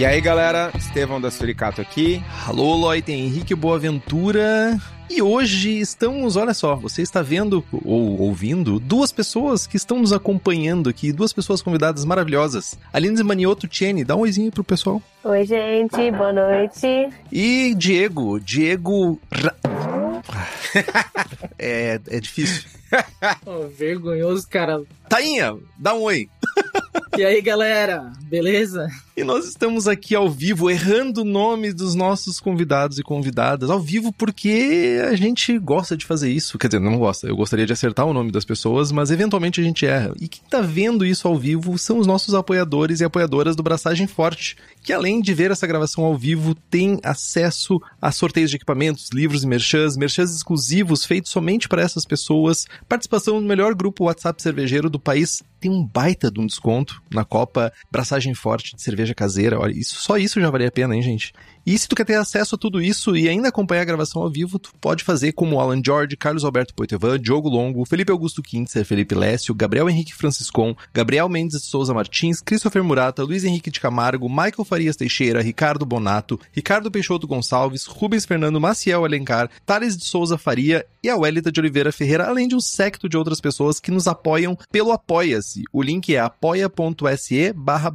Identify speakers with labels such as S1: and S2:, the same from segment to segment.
S1: E aí, galera, Estevão da Suricato aqui.
S2: Alô, Loite, Henrique Boaventura. E hoje estamos, olha só, você está vendo ou ouvindo duas pessoas que estão nos acompanhando aqui, duas pessoas convidadas maravilhosas. Aline Manioto Tiene, dá um oizinho pro pessoal.
S3: Oi, gente, boa noite.
S2: E Diego, Diego. É, é difícil.
S4: oh, vergonhoso, cara.
S2: Tainha, dá um oi.
S4: E aí, galera, beleza?
S2: E nós estamos aqui ao vivo, errando o nome dos nossos convidados e convidadas, ao vivo porque a gente gosta de fazer isso. Quer dizer, não gosta, eu gostaria de acertar o nome das pessoas, mas eventualmente a gente erra. E quem tá vendo isso ao vivo são os nossos apoiadores e apoiadoras do Braçagem Forte, que além de ver essa gravação ao vivo, tem acesso a sorteios de equipamentos, livros e merchans, merchans exclusivos feitos somente para essas pessoas, participação no melhor grupo WhatsApp cervejeiro do país, tem um baita de um desconto na Copa Braçagem Forte de cerveja caseira. Olha, isso, só isso já valia a pena, hein, gente? E se tu quer ter acesso a tudo isso e ainda acompanhar a gravação ao vivo, tu pode fazer como Alan George, Carlos Alberto Poitevin, Diogo Longo, Felipe Augusto Kintzer, Felipe Lécio, Gabriel Henrique Franciscon, Gabriel Mendes de Souza Martins, Christopher Murata, Luiz Henrique de Camargo, Michael Farias Teixeira, Ricardo Bonato, Ricardo Peixoto Gonçalves, Rubens Fernando Maciel Alencar, Thales de Souza Faria e a de Oliveira Ferreira, além de um secto de outras pessoas que nos apoiam pelo Apoia-se. O link é apoia.se barra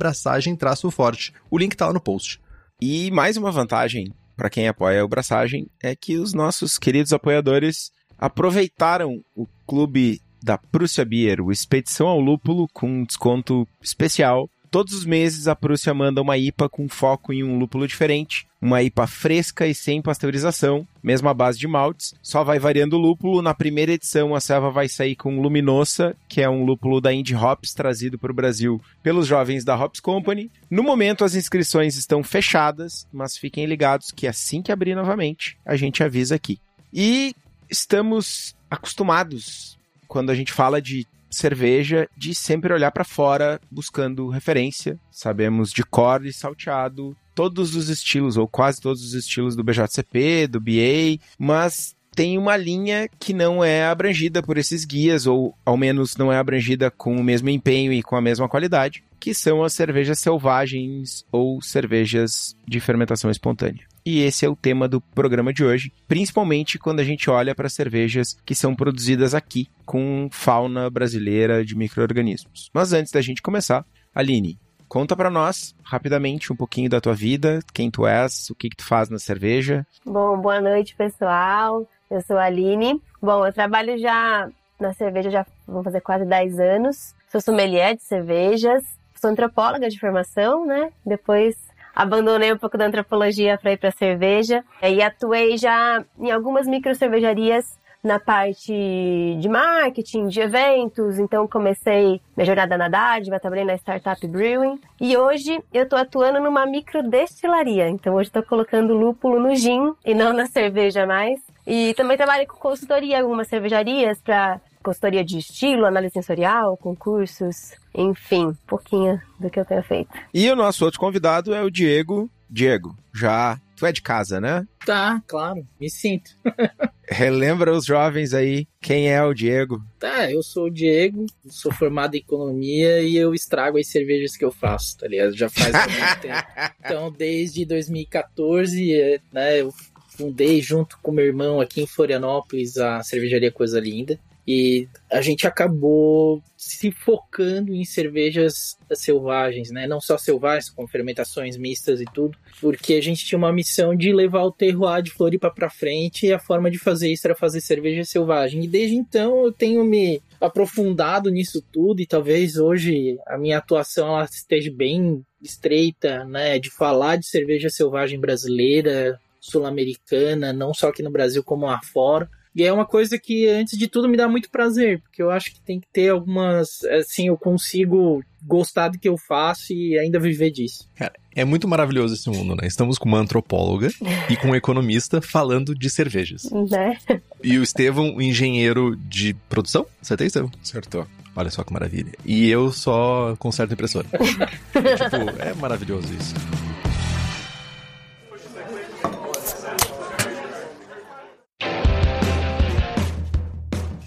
S2: forte. O link tá lá no post.
S1: E mais uma vantagem para quem apoia o Braçagem é que os nossos queridos apoiadores aproveitaram o clube da Prússia Beer, o Expedição ao Lúpulo, com um desconto especial. Todos os meses a Prússia manda uma IPA com foco em um lúpulo diferente, uma IPA fresca e sem pasteurização, mesma base de maltes, só vai variando o lúpulo. Na primeira edição a Selva vai sair com Luminosa, que é um lúpulo da Indie Hops trazido para o Brasil pelos jovens da Hops Company. No momento as inscrições estão fechadas, mas fiquem ligados que assim que abrir novamente, a gente avisa aqui. E estamos acostumados quando a gente fala de cerveja de sempre olhar para fora buscando referência. Sabemos de cor e salteado todos os estilos, ou quase todos os estilos do BJCP, do BA, mas tem uma linha que não é abrangida por esses guias, ou ao menos não é abrangida com o mesmo empenho e com a mesma qualidade, que são as cervejas selvagens ou cervejas de fermentação espontânea. E esse é o tema do programa de hoje, principalmente quando a gente olha para cervejas que são produzidas aqui com fauna brasileira de micro-organismos. Mas antes da gente começar, Aline, conta para nós rapidamente um pouquinho da tua vida, quem tu és, o que, que tu faz na cerveja.
S3: Bom, boa noite, pessoal. Eu sou a Aline. Bom, eu trabalho já na cerveja já vão fazer quase 10 anos. Sou sommelier de cervejas. Sou antropóloga de formação, né? Depois abandonei um pouco da antropologia para ir para cerveja. E atuei já em algumas micro cervejarias na parte de marketing, de eventos, então comecei minha jornada na dádiva, trabalhei na Startup Brewing. E hoje eu estou atuando numa micro destilaria, então hoje estou colocando lúpulo no gin e não na cerveja mais. E também trabalho com consultoria em algumas cervejarias para consultoria de estilo, análise sensorial, concursos, enfim, um pouquinho do que eu tenho feito.
S1: E o nosso outro convidado é o Diego. Diego, já tu é de casa, né?
S4: Tá, claro, me sinto.
S1: Relembra os jovens aí quem é o Diego.
S4: Tá, eu sou o Diego, sou formado em economia e eu estrago as cervejas que eu faço, tá ligado? Já faz muito tempo. Então, desde 2014, né, eu fundei junto com meu irmão aqui em Florianópolis a cervejaria Coisa Linda. E a gente acabou se focando em cervejas selvagens, né? Não só selvagens, com fermentações mistas e tudo, porque a gente tinha uma missão de levar o terroir de Floripa para frente e a forma de fazer isso era fazer cerveja selvagem. E desde então eu tenho me aprofundado nisso tudo e talvez hoje a minha atuação esteja bem estreita, né, de falar de cerveja selvagem brasileira, sul-americana, não só aqui no Brasil como lá fora. E é uma coisa que, antes de tudo, me dá muito prazer, porque eu acho que tem que ter algumas. Assim, eu consigo gostar do que eu faço e ainda viver disso.
S2: Cara, é muito maravilhoso esse mundo, né? Estamos com uma antropóloga e com um economista falando de cervejas.
S3: Né?
S2: E o Estevão, engenheiro de produção? Acertei, Estevão?
S1: Acertou.
S2: Olha só que maravilha. E eu só conserto impressora. tipo, é maravilhoso isso.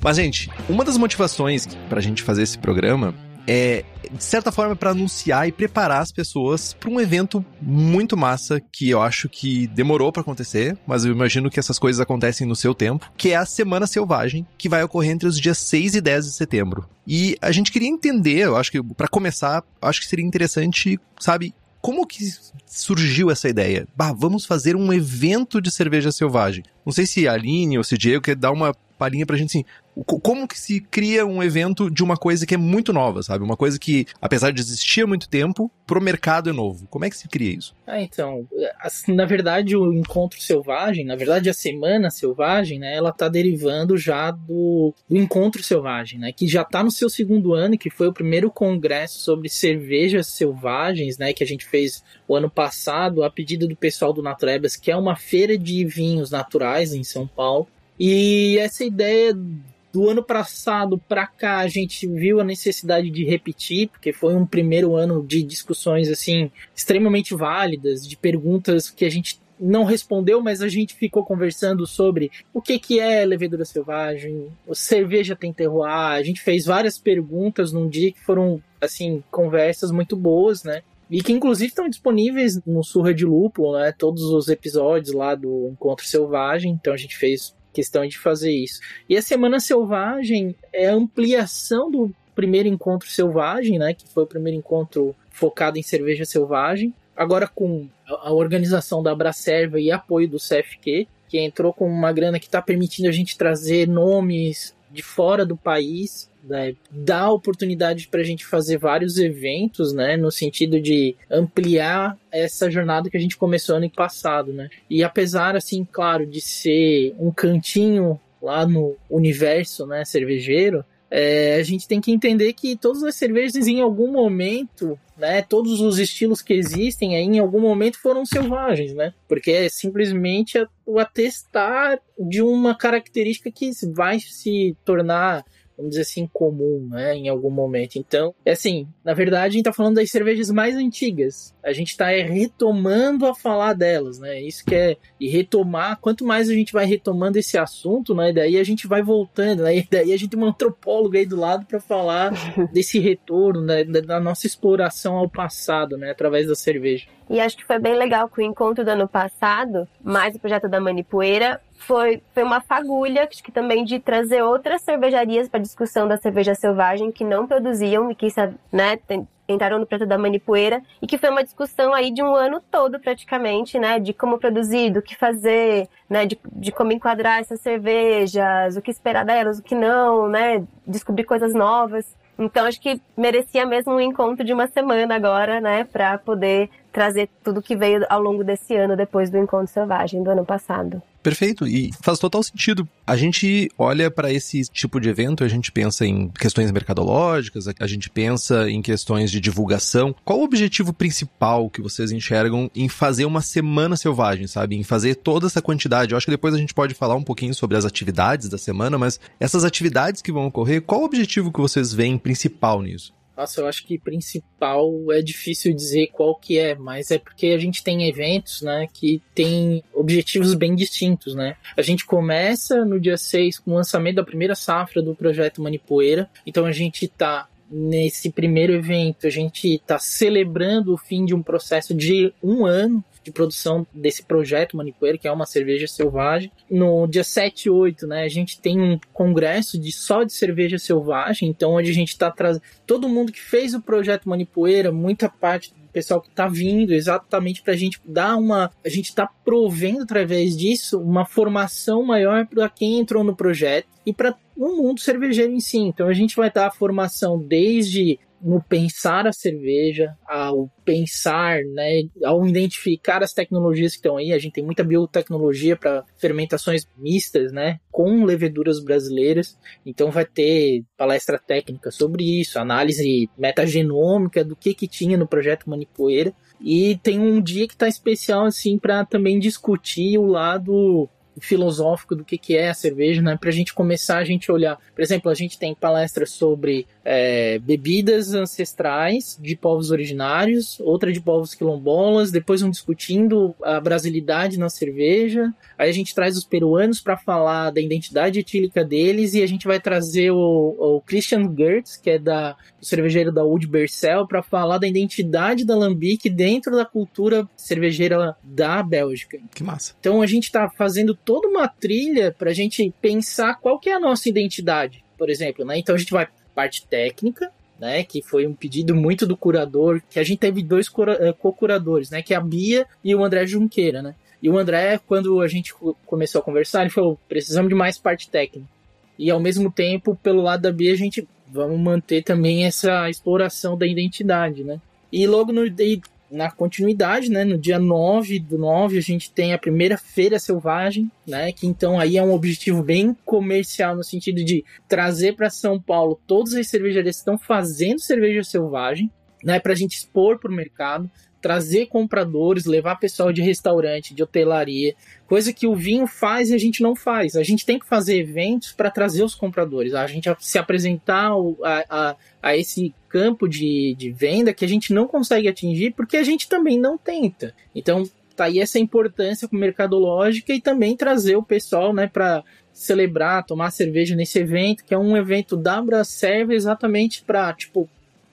S2: Mas, gente, uma das motivações pra gente fazer esse programa é, de certa forma, para anunciar e preparar as pessoas para um evento muito massa que eu acho que demorou para acontecer, mas eu imagino que essas coisas acontecem no seu tempo, que é a Semana Selvagem, que vai ocorrer entre os dias 6 e 10 de setembro. E a gente queria entender, eu acho que para começar, acho que seria interessante, sabe, como que surgiu essa ideia? Bah, vamos fazer um evento de cerveja selvagem. Não sei se a Aline ou se o Diego quer dar uma palhinha pra gente assim, como que se cria um evento de uma coisa que é muito nova, sabe? Uma coisa que, apesar de existir há muito tempo, pro mercado é novo. Como é que se cria isso?
S4: Ah, então, na verdade o Encontro Selvagem, na verdade a Semana Selvagem, né, ela tá derivando já do, do Encontro Selvagem, né, que já tá no seu segundo ano, que foi o primeiro congresso sobre cervejas selvagens, né, que a gente fez o ano passado, a pedido do pessoal do Naturebas, que é uma feira de vinhos naturais em São Paulo. E essa ideia do ano passado para cá a gente viu a necessidade de repetir, porque foi um primeiro ano de discussões assim extremamente válidas, de perguntas que a gente não respondeu, mas a gente ficou conversando sobre o que, que é levedura selvagem, cerveja tem terroir. A gente fez várias perguntas num dia que foram, assim, conversas muito boas, né? E que inclusive estão disponíveis no Surra de Lúpulo, né? Todos os episódios lá do Encontro Selvagem. Então a gente fez questão de fazer isso. E a Semana Selvagem é a ampliação do primeiro encontro selvagem, né? Que foi o primeiro encontro focado em cerveja selvagem. Agora com a organização da Abracerva e apoio do CFQ, que entrou com uma grana que está permitindo a gente trazer nomes de fora do país né, dá oportunidade para a gente fazer vários eventos, né, no sentido de ampliar essa jornada que a gente começou ano passado, né. E apesar, assim, claro, de ser um cantinho lá no universo, né, cervejeiro, é, a gente tem que entender que todas as cervejas em algum momento, né, todos os estilos que existem aí em algum momento foram selvagens, né? Porque é simplesmente o atestar de uma característica que vai se tornar vamos dizer assim, comum, né, em algum momento. Então, é assim, na verdade, a gente tá falando das cervejas mais antigas. A gente tá é, retomando a falar delas, né? Isso que é e retomar, quanto mais a gente vai retomando esse assunto, né, daí a gente vai voltando, né? E daí a gente tem um antropólogo aí do lado para falar desse retorno, né, da nossa exploração ao passado, né, através da cerveja.
S3: E acho que foi bem legal que o encontro do ano passado, mais o projeto da Manipoeira, foi, foi uma fagulha, que também de trazer outras cervejarias para discussão da cerveja selvagem que não produziam e que né, entraram no projeto da Manipoeira e que foi uma discussão aí de um ano todo praticamente, né, de como produzir, do que fazer, né, de, de como enquadrar essas cervejas, o que esperar delas, o que não, né, descobrir coisas novas. Então acho que merecia mesmo um encontro de uma semana agora, né, para poder trazer tudo que veio ao longo desse ano depois do encontro selvagem do ano passado.
S2: Perfeito, e faz total sentido. A gente olha para esse tipo de evento, a gente pensa em questões mercadológicas, a gente pensa em questões de divulgação. Qual o objetivo principal que vocês enxergam em fazer uma semana selvagem, sabe? Em fazer toda essa quantidade? Eu acho que depois a gente pode falar um pouquinho sobre as atividades da semana, mas essas atividades que vão ocorrer, qual o objetivo que vocês veem principal nisso?
S4: Nossa, eu acho que principal é difícil dizer qual que é, mas é porque a gente tem eventos, né, que tem objetivos bem distintos, né? A gente começa no dia 6 com o lançamento da primeira safra do projeto Manipoeira, então a gente tá nesse primeiro evento a gente está celebrando o fim de um processo de um ano de produção desse projeto Manipoeira, que é uma cerveja selvagem. No dia 7 e 8, né, a gente tem um congresso de só de cerveja selvagem, então onde a gente está trazendo todo mundo que fez o projeto Manipoeira, muita parte do pessoal que está vindo exatamente para a gente dar uma. A gente está provendo através disso uma formação maior para quem entrou no projeto e para o mundo cervejeiro em si. Então a gente vai dar a formação desde no pensar a cerveja, ao pensar, né, ao identificar as tecnologias que estão aí. A gente tem muita biotecnologia para fermentações mistas, né, com leveduras brasileiras. Então vai ter palestra técnica sobre isso, análise metagenômica do que que tinha no projeto Manipoeira. E tem um dia que está especial assim para também discutir o lado filosófico do que, que é a cerveja, né? Pra gente começar a gente olhar. Por exemplo, a gente tem palestras sobre é, bebidas ancestrais de povos originários, outra de povos quilombolas, depois um discutindo a brasilidade na cerveja. Aí a gente traz os peruanos para falar da identidade etílica deles e a gente vai trazer o, o Christian Gertz, que é da, o cervejeiro da Oud Bercel, para falar da identidade da Lambic dentro da cultura cervejeira da Bélgica.
S2: Que massa.
S4: Então a gente está fazendo toda uma trilha para a gente pensar qual que é a nossa identidade, por exemplo, né? Então a gente vai parte técnica, né, que foi um pedido muito do curador, que a gente teve dois eh, co-curadores, né, que é a Bia e o André Junqueira, né. E o André, quando a gente começou a conversar, ele falou: precisamos de mais parte técnica. E ao mesmo tempo, pelo lado da Bia, a gente vamos manter também essa exploração da identidade, né? E logo no, na continuidade, né, no dia 9 do 9, a gente tem a primeira feira selvagem, né, que então aí é um objetivo bem comercial no sentido de trazer para São Paulo todas as cervejarias que estão fazendo cerveja selvagem, né, para a gente expor para o mercado, trazer compradores, levar pessoal de restaurante, de hotelaria, coisa que o vinho faz e a gente não faz. A gente tem que fazer eventos para trazer os compradores, a gente se apresentar a, a, a esse campo de, de venda que a gente não consegue atingir porque a gente também não tenta. Então, tá aí essa importância mercadológica e também trazer o pessoal, né, para celebrar, tomar cerveja nesse evento, que é um evento da Braserve exatamente para, tipo,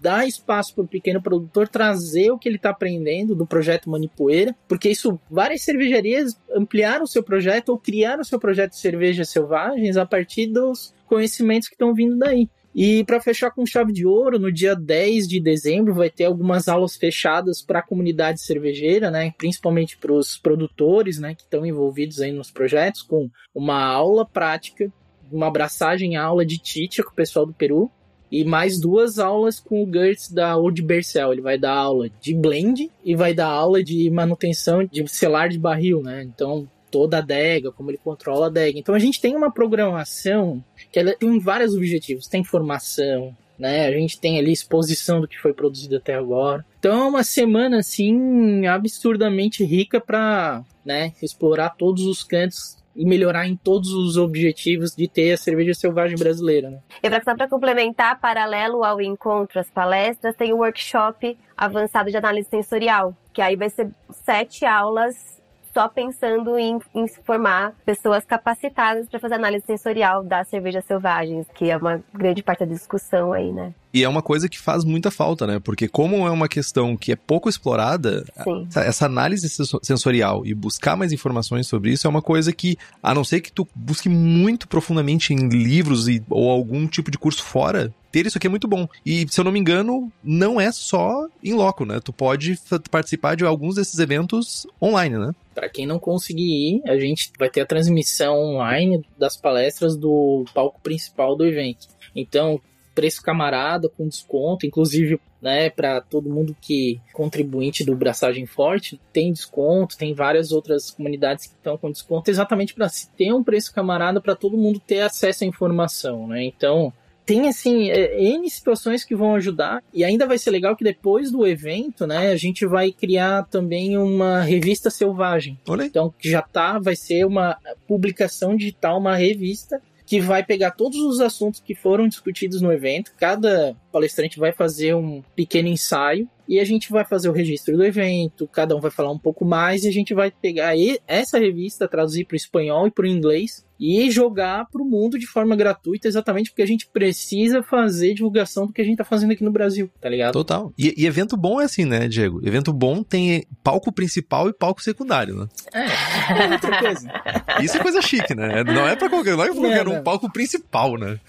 S4: dar espaço para o pequeno produtor trazer o que ele está aprendendo do projeto Manipoeira, porque isso várias cervejarias ampliaram o seu projeto ou criaram o seu projeto de cervejas selvagens a partir dos conhecimentos que estão vindo daí. E para fechar com chave de ouro, no dia 10 de dezembro vai ter algumas aulas fechadas para a comunidade cervejeira, né, principalmente para os produtores, né, que estão envolvidos aí nos projetos, com uma aula prática, uma abraçagem aula de Titia com o pessoal do Peru, e mais duas aulas com o Gertz da Old Bercel. Ele vai dar aula de blend e vai dar aula de manutenção de selar de barril, né? Então, toda a adega, como ele controla a adega. Então, a gente tem uma programação que ela tem vários objetivos. Tem formação, né? A gente tem ali exposição do que foi produzido até agora. Então, é uma semana, assim, absurdamente rica para né, explorar todos os cantos e melhorar em todos os objetivos de ter a cerveja selvagem brasileira. Né?
S3: E para complementar, paralelo ao encontro, as palestras, tem o workshop avançado de análise sensorial, que aí vai ser sete aulas só pensando em, em formar pessoas capacitadas para fazer análise sensorial das cervejas selvagens, que é uma grande parte da discussão aí, né?
S2: E é uma coisa que faz muita falta, né? Porque como é uma questão que é pouco explorada, essa, essa, análise sensorial e buscar mais informações sobre isso é uma coisa que, a não ser que tu busque muito profundamente em livros e, ou algum tipo de curso fora, ter isso aqui é muito bom. E, se eu não me engano, não é só em loco, né? Tu pode participar de alguns desses eventos online, né?
S4: Para quem não conseguir ir, a gente vai ter a transmissão online das palestras do palco principal do evento. Então, preço camarada com desconto, inclusive, né, para todo mundo que contribuinte do Braçagem Forte, tem desconto, tem várias outras comunidades que estão com desconto exatamente para se ter um preço camarada para todo mundo ter acesso à informação, né? Então, tem assim é, N situações que vão ajudar e ainda vai ser legal que depois do evento, né, a gente vai criar também uma revista selvagem. Então que já tá, vai ser uma publicação digital, uma revista que vai pegar todos os assuntos que foram discutidos no evento. Cada palestrante vai fazer um pequeno ensaio e a gente vai fazer o registro do evento. Cada um vai falar um pouco mais e a gente vai pegar essa revista, traduzir para o espanhol e para o inglês e jogar para o mundo de forma gratuita, exatamente porque a gente precisa fazer divulgação do que a gente tá fazendo aqui no Brasil, tá ligado?
S2: Total. E, e evento bom é assim, né, Diego? Evento bom tem palco principal e palco secundário, né?
S4: É, é outra coisa.
S2: Isso é coisa chique, né? Não é pra qualquer, não é pra qualquer um palco principal, né?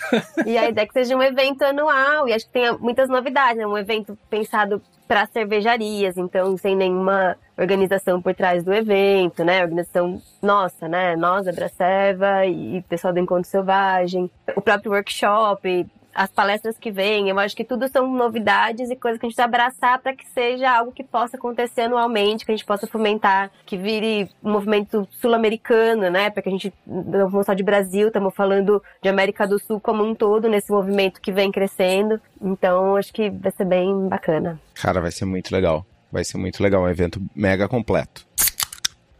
S3: E a ideia é que seja um evento anual, e acho que tem muitas novidades, né? Um evento pensado para cervejarias, então sem nenhuma organização por trás do evento, né? Organização nossa, né? Nós, a Braceva e pessoal do Encontro Selvagem, o próprio workshop, as palestras que vêm, eu acho que tudo são novidades e coisas que a gente abraçar para que seja algo que possa acontecer anualmente, que a gente possa fomentar, que vire um movimento sul-americano, né? Para que a gente não falamos só de Brasil, estamos falando de América do Sul como um todo nesse movimento que vem crescendo. Então, acho que vai ser bem bacana.
S1: Cara, vai ser muito legal. Vai ser muito legal, um evento mega completo.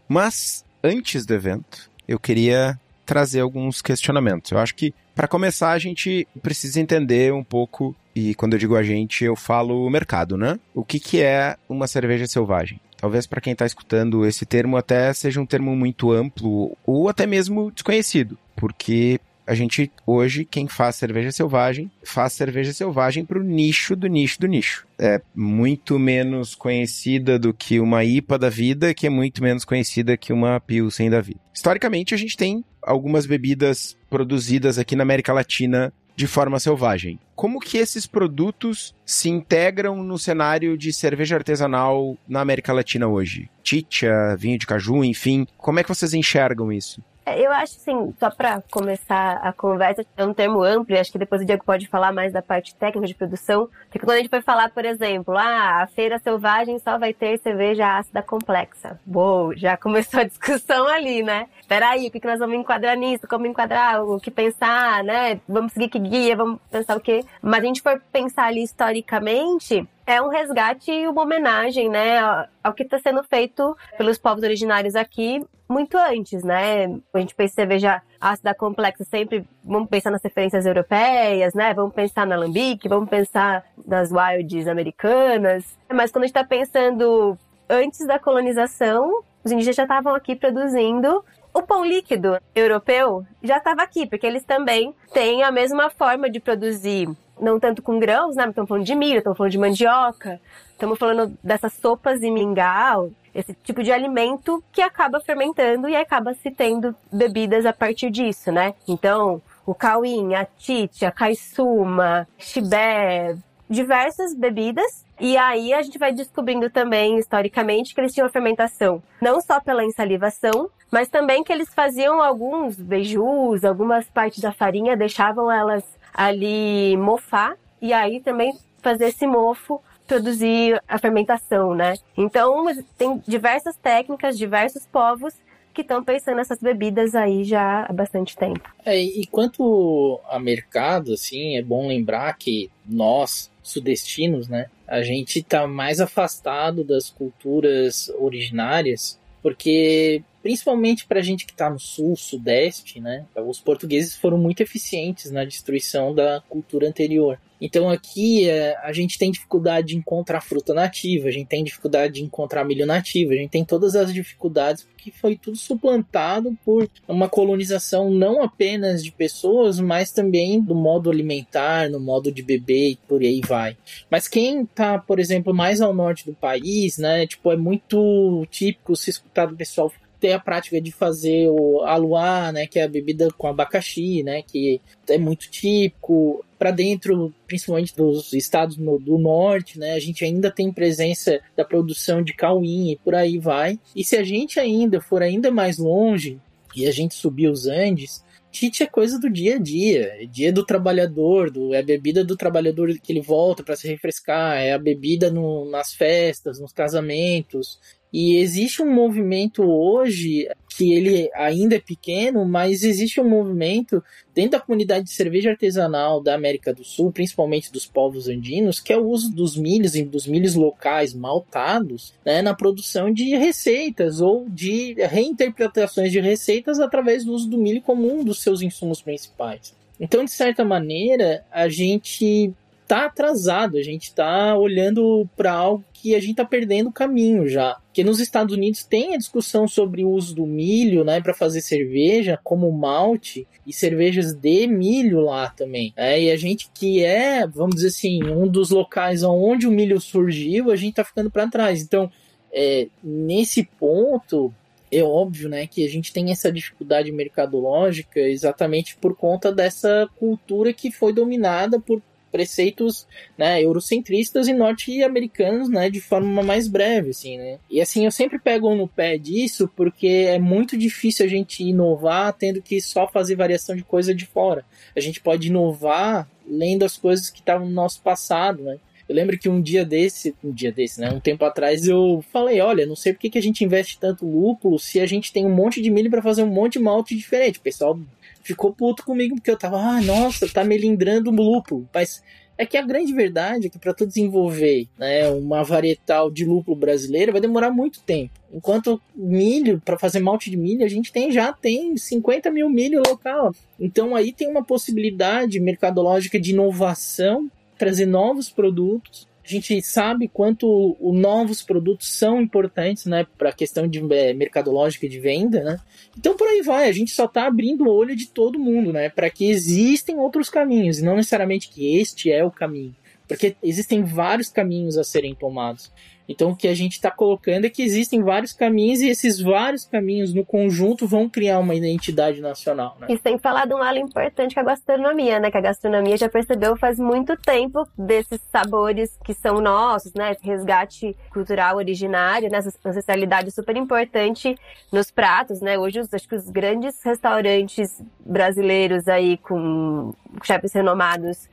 S1: Mas antes do evento, eu queria trazer alguns questionamentos. Eu acho que para começar, a gente precisa entender um pouco, e quando eu digo a gente, eu falo o mercado, né? O que, que é uma cerveja selvagem? Talvez para quem está escutando esse termo até seja um termo muito amplo ou até mesmo desconhecido, porque a gente hoje quem faz cerveja selvagem faz cerveja selvagem para o nicho do nicho do nicho. É muito menos conhecida do que uma IPA da vida, que é muito menos conhecida que uma Pilsen da vida. Historicamente, a gente tem algumas bebidas produzidas aqui na América Latina de forma selvagem. Como que esses produtos se integram no cenário de cerveja artesanal na América Latina hoje? Chicha, vinho de caju, enfim. Como é que vocês enxergam isso?
S3: É, eu acho assim, só para começar a conversa, é um termo amplo, acho que depois o Diego pode falar mais da parte técnica de produção. Porque quando a gente foi falar, por exemplo, ah, a feira selvagem só vai ter cerveja ácida complexa. Uou, já começou a discussão ali, né? Peraí, o que nós vamos enquadrar nisso? Como enquadrar? O que pensar, né? Vamos seguir que guia? Vamos pensar o quê? Mas a gente for pensar ali historicamente, é um resgate e uma homenagem, né, ao que está sendo feito pelos povos originários aqui muito antes, né? A gente pensa em cerveja ácida complexa, sempre vamos pensar nas referências europeias, né? Vamos pensar na Alambique, vamos pensar nas wilds americanas. Mas quando a gente está pensando antes da colonização, os indígenas já estavam aqui produzindo o pão líquido europeu já estava aqui, porque eles também têm a mesma forma de produzir, não tanto com grãos, né? Estamos falando de milho, estamos falando de mandioca, estamos falando dessas sopas de mingau, esse tipo de alimento que acaba fermentando e acaba se tendo bebidas a partir disso, né? Então, o cauim, a tite, a caissuma, chibé, diversas bebidas. E aí a gente vai descobrindo também, historicamente, que eles tinham fermentação não só pela ensalivação, mas também que eles faziam alguns beijus, algumas partes da farinha, deixavam elas ali mofar, e aí também fazer esse mofo produzir a fermentação, né? Então, tem diversas técnicas, diversos povos que estão pensando nessas bebidas aí já há bastante tempo.
S4: É, e quanto a mercado, assim, é bom lembrar que nós, sudestinos, né, a gente está mais afastado das culturas originárias, porque principalmente para a gente que está no sul, sudeste, né, os portugueses foram muito eficientes na destruição da cultura anterior. Então aqui é, a gente tem dificuldade de encontrar fruta nativa, a gente tem dificuldade de encontrar milho nativo, a gente tem todas as dificuldades porque foi tudo suplantado por uma colonização não apenas de pessoas, mas também do modo alimentar, no modo de beber e por aí vai. Mas quem está, por exemplo, mais ao norte do país, né, tipo, é muito típico se escutar do pessoal ter a prática de fazer o aluá, né, que é a bebida com abacaxi, né, que é muito típico. Para dentro, principalmente dos estados do norte, né, a gente ainda tem presença da produção de cauim e por aí vai. E se a gente ainda for ainda mais longe e a gente subir os Andes, Tite é coisa do dia a dia, é dia do trabalhador, do, é a bebida do trabalhador que ele volta para se refrescar, é a bebida no, nas festas, nos casamentos, e existe um movimento hoje que ele ainda é pequeno, mas existe um movimento dentro da comunidade de cerveja artesanal da América do Sul, principalmente dos povos andinos, que é o uso dos milhos e dos milhos locais maltados né, na produção de receitas ou de reinterpretações de receitas através do uso do milho como um dos seus insumos principais. Então, de certa maneira, a gente tá atrasado, a gente tá olhando para algo que a gente tá perdendo o caminho já. Porque nos Estados Unidos tem a discussão sobre o uso do milho, né, para fazer cerveja como malte e cervejas de milho lá também. É, e a gente que é, vamos dizer assim, um dos locais onde o milho surgiu, a gente tá ficando para trás. Então, é, nesse ponto, é óbvio, né, que a gente tem essa dificuldade mercadológica exatamente por conta dessa cultura que foi dominada por preceitos né, eurocentristas e norte-americanos né, de forma mais breve, assim, né? E assim, eu sempre pego no pé disso porque é muito difícil a gente inovar tendo que só fazer variação de coisa de fora. A gente pode inovar lendo as coisas que estavam no nosso passado, né? Eu lembro que um dia desse, um dia desse, né? Um tempo atrás eu falei, olha, não sei por que, a gente investe tanto lúpulo se a gente tem um monte de milho para fazer um monte de malte diferente. O pessoal ficou puto comigo porque eu tava, ah, nossa, tá melindrando o lúpulo. Mas é que a grande verdade é que para tu desenvolver né, uma varietal de lúpulo brasileira vai demorar muito tempo. Enquanto milho, para fazer malte de milho, a gente tem já tem 50 mil milho local. Então aí tem uma possibilidade mercadológica de inovação trazer novos produtos. A gente sabe quanto os novos produtos são importantes, né, para a questão de é, mercadológica de venda, né? Então por aí vai, a gente só está abrindo o olho de todo mundo, né, para que existem outros caminhos e não necessariamente que este é o caminho, porque existem vários caminhos a serem tomados. Então, o que a gente está colocando é que existem vários caminhos e esses vários caminhos no conjunto vão criar uma identidade nacional. Né?
S3: E sem falar de um lado importante que é a gastronomia, né? Que a gastronomia já percebeu faz muito tempo desses sabores que são nossos, né? Esse resgate cultural originário, né? Essa ancestralidade super importante nos pratos, né? Hoje, acho que os grandes restaurantes brasileiros aí com chefes renomados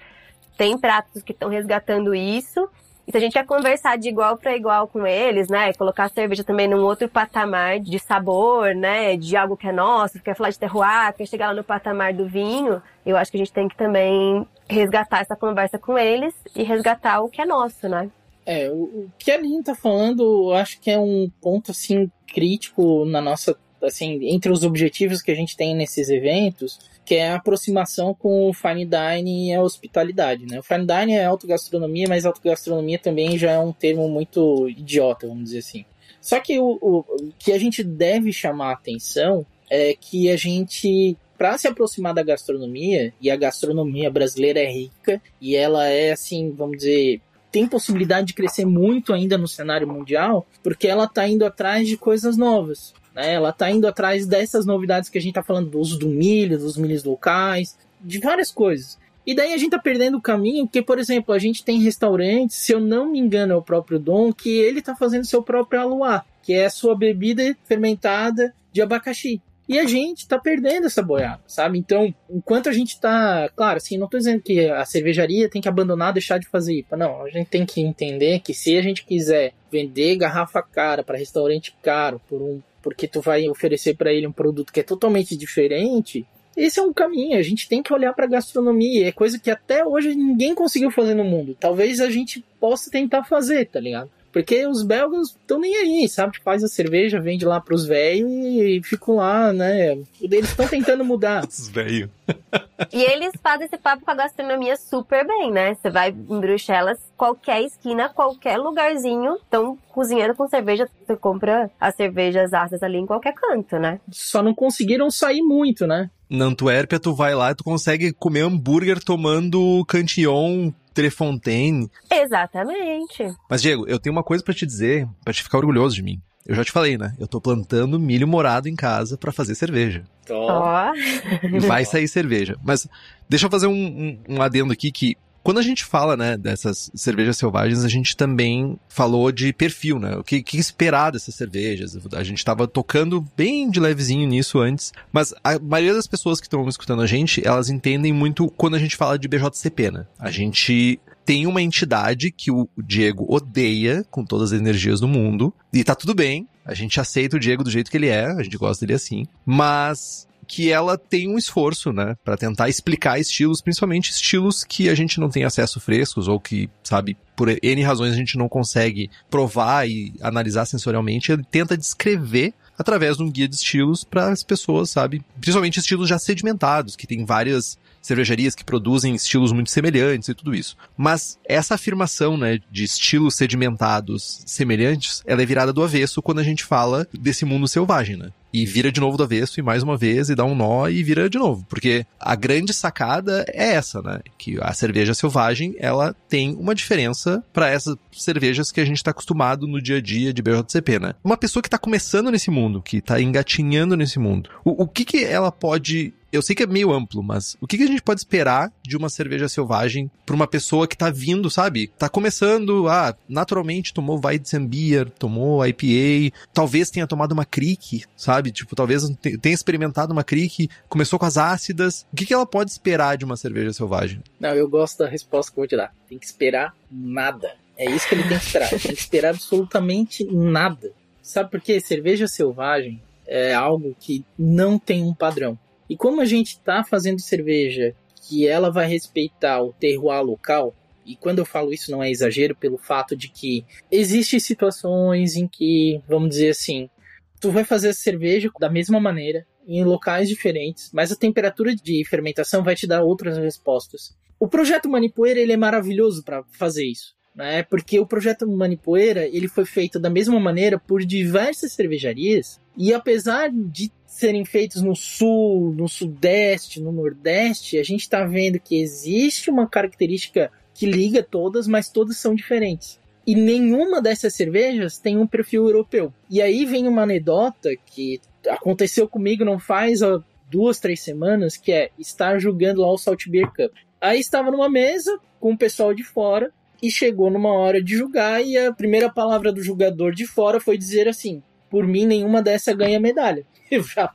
S3: têm pratos que estão resgatando isso e se a gente quer conversar de igual para igual com eles, né? Colocar a cerveja também num outro patamar de sabor, né? De algo que é nosso, quer falar de terroir, quer chegar lá no patamar do vinho, eu acho que a gente tem que também resgatar essa conversa com eles e resgatar o que é nosso, né?
S4: É, o, o que a Aline tá falando, eu acho que é um ponto, assim, crítico na nossa, assim, entre os objetivos que a gente tem nesses eventos, que é a aproximação com o fine dining e a hospitalidade, né? O fine dining é autogastronomia, mas autogastronomia também já é um termo muito idiota, vamos dizer assim. Só que o, o, que a gente deve chamar a atenção é que a gente para se aproximar da gastronomia, e a gastronomia brasileira é rica, e ela é assim, vamos dizer, tem possibilidade de crescer muito ainda no cenário mundial, porque ela está indo atrás de coisas novas. Né? Ela está indo atrás dessas novidades que a gente está falando, do uso do milho, dos milhos locais, de várias coisas. E daí a gente tá perdendo o caminho, porque, por exemplo, a gente tem restaurantes, se eu não me engano, é o próprio Dom, que ele tá fazendo seu próprio aluá, que é a sua bebida fermentada de abacaxi. E a gente tá perdendo essa boiada, sabe? Então, enquanto a gente tá. Claro, assim, não tô dizendo que a cervejaria tem que abandonar, deixar de fazer IPA. Não, a gente tem que entender que se a gente quiser vender garrafa cara para restaurante caro por um porque tu vai oferecer para ele um produto que é totalmente diferente, esse é um caminho. A gente tem que olhar para gastronomia. É coisa que até hoje ninguém conseguiu fazer no mundo. Talvez a gente possa tentar fazer, tá ligado? Porque os belgas estão nem aí, sabe? Faz a cerveja, vende lá pros velhos e ficam lá, né? Eles estão tentando mudar.
S2: Os velhos.
S3: e eles fazem esse papo com a gastronomia super bem, né? Você vai em Bruxelas, qualquer esquina, qualquer lugarzinho, estão cozinhando com cerveja. Você compra as cervejas ácidas ali em qualquer canto, né?
S4: Só não conseguiram sair muito, né?
S2: Na Antuérpia, tu vai lá e tu consegue comer hambúrguer tomando cantillon Trefontaine.
S3: Exatamente.
S2: Mas, Diego, eu tenho uma coisa para te dizer, para te ficar orgulhoso de mim. Eu já te falei, né? Eu tô plantando milho morado em casa para fazer cerveja.
S3: Ó.
S2: Oh. Vai sair cerveja. Mas deixa eu fazer um, um, um adendo aqui que quando a gente fala, né, dessas cervejas selvagens, a gente também falou de perfil, né? O que, que esperar dessas cervejas? A gente estava tocando bem de levezinho nisso antes, mas a maioria das pessoas que estão escutando a gente, elas entendem muito quando a gente fala de BJCP, né? A gente tem uma entidade que o Diego odeia com todas as energias do mundo, e tá tudo bem, a gente aceita o Diego do jeito que ele é, a gente gosta dele assim, mas que ela tem um esforço, né, para tentar explicar estilos, principalmente estilos que a gente não tem acesso frescos ou que, sabe, por N razões a gente não consegue provar e analisar sensorialmente, ele tenta descrever através de um guia de estilos para as pessoas, sabe? Principalmente estilos já sedimentados, que tem várias cervejarias que produzem estilos muito semelhantes e tudo isso. Mas essa afirmação, né, de estilos sedimentados semelhantes, ela é virada do avesso quando a gente fala desse mundo selvagem, né? E vira de novo do avesso e mais uma vez e dá um nó e vira de novo. Porque a grande sacada é essa, né? Que a cerveja selvagem, ela tem uma diferença para essas cervejas que a gente está acostumado no dia a dia de BJCP, né? Uma pessoa que está começando nesse mundo, que está engatinhando nesse mundo, o, o que que ela pode eu sei que é meio amplo, mas o que, que a gente pode esperar de uma cerveja selvagem para uma pessoa que tá vindo, sabe? Tá começando, ah, naturalmente tomou Weizenbier, tomou IPA, talvez tenha tomado uma Kriek, sabe? Tipo, talvez tenha experimentado uma Kriek, começou com as ácidas. O que, que ela pode esperar de uma cerveja selvagem?
S4: Não, eu gosto da resposta que eu vou te dar. Tem que esperar nada. É isso que ele tem que esperar. tem que esperar absolutamente nada. Sabe por quê? Cerveja selvagem é algo que não tem um padrão. E como a gente está fazendo cerveja que ela vai respeitar o terroir local, e quando eu falo isso não é exagero pelo fato de que existem situações em que, vamos dizer assim, tu vai fazer a cerveja da mesma maneira, em locais diferentes, mas a temperatura de fermentação vai te dar outras respostas. O projeto Manipoeira ele é maravilhoso para fazer isso, né? Porque o projeto Manipoeira ele foi feito da mesma maneira por diversas cervejarias e apesar de serem feitos no sul, no sudeste, no nordeste, a gente está vendo que existe uma característica que liga todas, mas todas são diferentes. E nenhuma dessas cervejas tem um perfil europeu. E aí vem uma anedota que aconteceu comigo não faz duas, três semanas, que é estar jogando lá o Salt Beer Cup. Aí estava numa mesa com o pessoal de fora e chegou numa hora de julgar e a primeira palavra do jogador de fora foi dizer assim: por mim nenhuma dessa ganha medalha eu já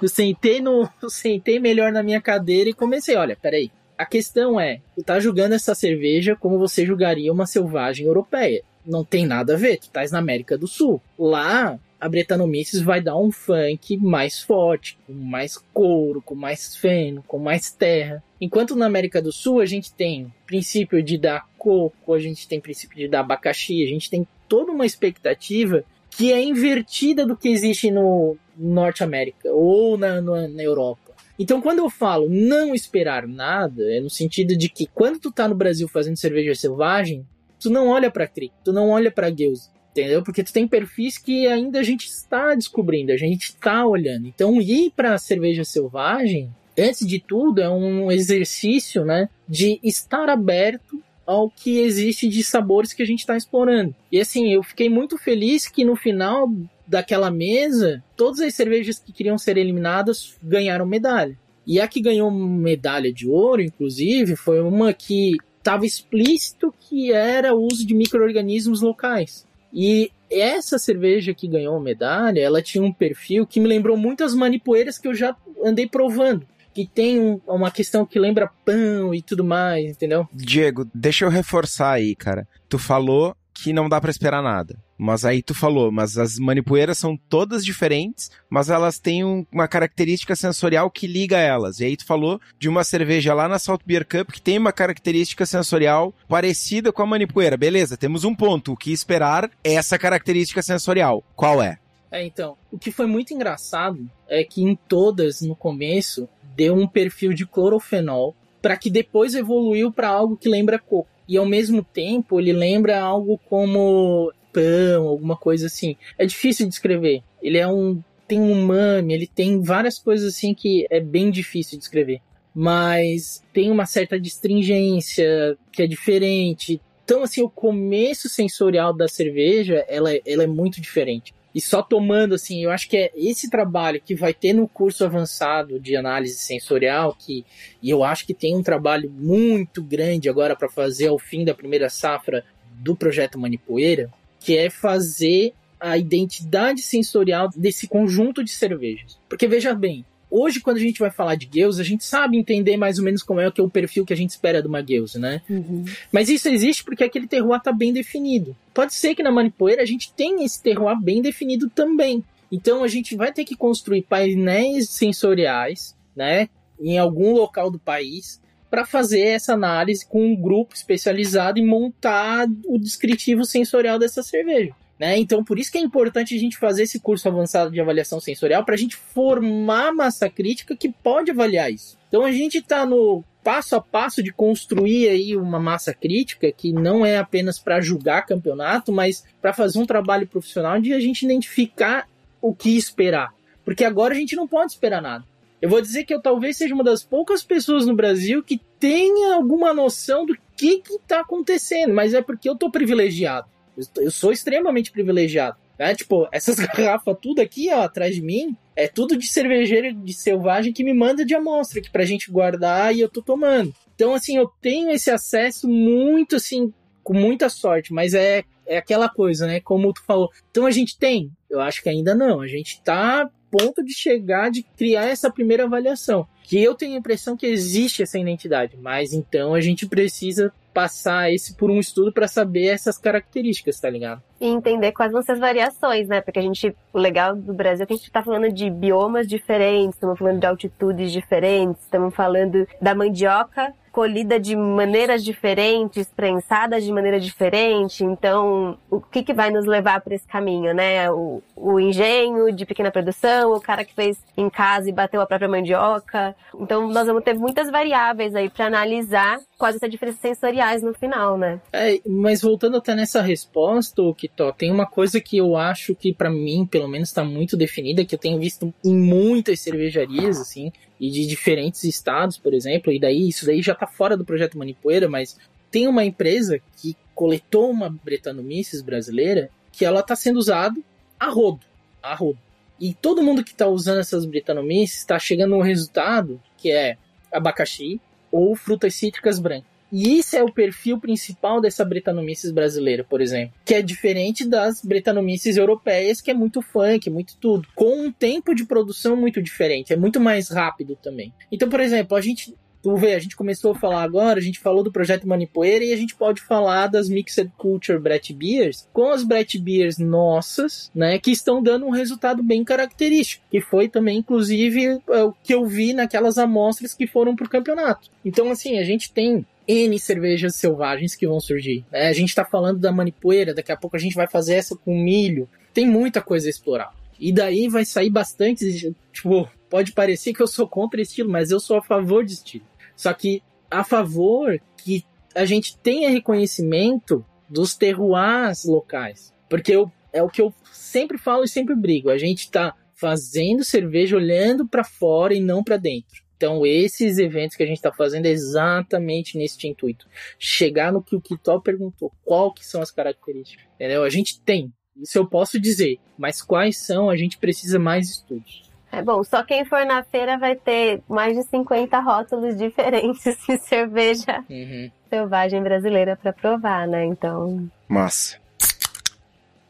S4: eu sentei no eu sentei melhor na minha cadeira e comecei, olha, peraí. A questão é, tu tá julgando essa cerveja como você julgaria uma selvagem europeia. Não tem nada a ver, tu estás na América do Sul. Lá, a Bretanomices vai dar um funk mais forte, com mais couro, com mais feno, com mais terra. Enquanto na América do Sul a gente tem princípio de dar coco, a gente tem princípio de dar abacaxi, a gente tem toda uma expectativa que é invertida do que existe no Norte América ou na, na, na Europa. Então, quando eu falo não esperar nada, é no sentido de que quando tu tá no Brasil fazendo cerveja selvagem, tu não olha para Crick, tu não olha para Gueuse, entendeu? Porque tu tem perfis que ainda a gente está descobrindo, a gente está olhando. Então, ir para cerveja selvagem, antes de tudo, é um exercício, né, de estar aberto ao que existe de sabores que a gente está explorando. E assim, eu fiquei muito feliz que no final daquela mesa, todas as cervejas que queriam ser eliminadas ganharam medalha. E a que ganhou medalha de ouro, inclusive, foi uma que estava explícito que era o uso de micro-organismos locais. E essa cerveja que ganhou medalha, ela tinha um perfil que me lembrou muito as manipoeiras que eu já andei provando que tem um, uma questão que lembra pão e tudo mais, entendeu?
S1: Diego, deixa eu reforçar aí, cara. Tu falou que não dá para esperar nada. Mas aí tu falou, mas as manipoeiras são todas diferentes, mas elas têm um, uma característica sensorial que liga elas. E aí tu falou de uma cerveja lá na Salt Beer Cup que tem uma característica sensorial parecida com a manipoeira. Beleza, temos um ponto. O que esperar é essa característica sensorial. Qual é?
S4: É, então, o que foi muito engraçado é que em todas, no começo, deu um perfil de clorofenol para que depois evoluiu para algo que lembra coco. E ao mesmo tempo, ele lembra algo como pão, alguma coisa assim. É difícil de descrever. Ele é um tem um umami, ele tem várias coisas assim que é bem difícil de descrever. Mas tem uma certa distringência que é diferente. Então, assim, o começo sensorial da cerveja, ela, ela é muito diferente e só tomando assim, eu acho que é esse trabalho que vai ter no curso avançado de análise sensorial que e eu acho que tem um trabalho muito grande agora para fazer ao fim da primeira safra do projeto Manipoeira, que é fazer a identidade sensorial desse conjunto de cervejas. Porque veja bem, hoje, quando a gente vai falar de Geus, a gente sabe entender mais ou menos como é, que é o perfil que a gente espera de uma Geus, né? Uhum. Mas isso existe porque aquele terroir está bem definido. Pode ser que na Manipoeira a gente tenha esse terroir bem definido também. Então a gente vai ter que construir painéis sensoriais, né? Em algum local do país, para fazer essa análise com um grupo especializado e montar o descritivo sensorial dessa cerveja. Né? Então, por isso que é importante a gente fazer esse curso avançado de avaliação sensorial para a gente formar massa crítica que pode avaliar isso. Então, a gente está no passo a passo de construir aí uma massa crítica que não é apenas para julgar campeonato, mas para fazer um trabalho profissional de a gente identificar o que esperar. Porque agora a gente não pode esperar nada. Eu vou dizer que eu talvez seja uma das poucas pessoas no Brasil que tenha alguma noção do que está acontecendo, mas é porque eu tô privilegiado. Eu sou extremamente privilegiado. Né? Tipo, essas garrafas tudo aqui, ó, atrás de mim, é tudo de cervejeiro de selvagem que me manda de amostra aqui pra gente guardar e eu tô tomando. Então, assim, eu tenho esse acesso muito, assim, com muita sorte, mas é, é aquela coisa, né? Como tu falou. Então a gente tem? Eu acho que ainda não. A gente tá ponto de chegar, de criar essa primeira avaliação. Que eu tenho a impressão que existe essa identidade, mas então a gente precisa passar esse por um estudo para saber essas características, tá ligado?
S3: E entender quais vão ser as variações, né? Porque a gente, o legal do Brasil é que a gente tá falando de biomas diferentes, estamos falando de altitudes diferentes, estamos falando da mandioca colhida de maneiras diferentes, prensadas de maneira diferente. Então, o que, que vai nos levar para esse caminho, né? O, o engenho de pequena produção, o cara que fez em casa e bateu a própria mandioca. Então, nós vamos ter muitas variáveis aí para analisar quais essas diferenças sensoriais no final, né?
S4: É, mas voltando até nessa resposta, Kitó, tem uma coisa que eu acho que para mim, pelo menos, está muito definida, que eu tenho visto em muitas cervejarias, assim, e de diferentes estados, por exemplo, e daí isso daí já tá fora do projeto Manipoeira, mas tem uma empresa que coletou uma Brettanomyces brasileira que ela tá sendo usada a rodo, a rodo. E todo mundo que está usando essas Brettanomyces está chegando a um resultado que é abacaxi ou frutas cítricas brancas. E isso é o perfil principal dessa Brettanomyces brasileira, por exemplo, que é diferente das Brettanomyces europeias, que é muito funk, muito tudo, com um tempo de produção muito diferente, é muito mais rápido também. Então, por exemplo, a gente tu vê, a gente começou a falar agora, a gente falou do projeto Manipoeira e a gente pode falar das Mixed Culture Brett Beers com as Brett Beers nossas, né, que estão dando um resultado bem característico, que foi também, inclusive, é, o que eu vi naquelas amostras que foram pro campeonato. Então, assim, a gente tem N cervejas selvagens que vão surgir. Né? A gente está falando da manipoeira, daqui a pouco a gente vai fazer essa com milho. Tem muita coisa a explorar. E daí vai sair bastante. Tipo, pode parecer que eu sou contra estilo, mas eu sou a favor de estilo. Só que a favor que a gente tenha reconhecimento dos terroirs locais. Porque eu, é o que eu sempre falo e sempre brigo. A gente está fazendo cerveja olhando para fora e não para dentro. Então, esses eventos que a gente está fazendo é exatamente nesse intuito. Chegar no que o Kitó perguntou, qual que são as características. Entendeu? A gente tem, isso eu posso dizer, mas quais são, a gente precisa mais estudos.
S3: É bom, só quem for na feira vai ter mais de 50 rótulos diferentes de cerveja uhum. selvagem brasileira para provar, né? Então.
S1: Massa.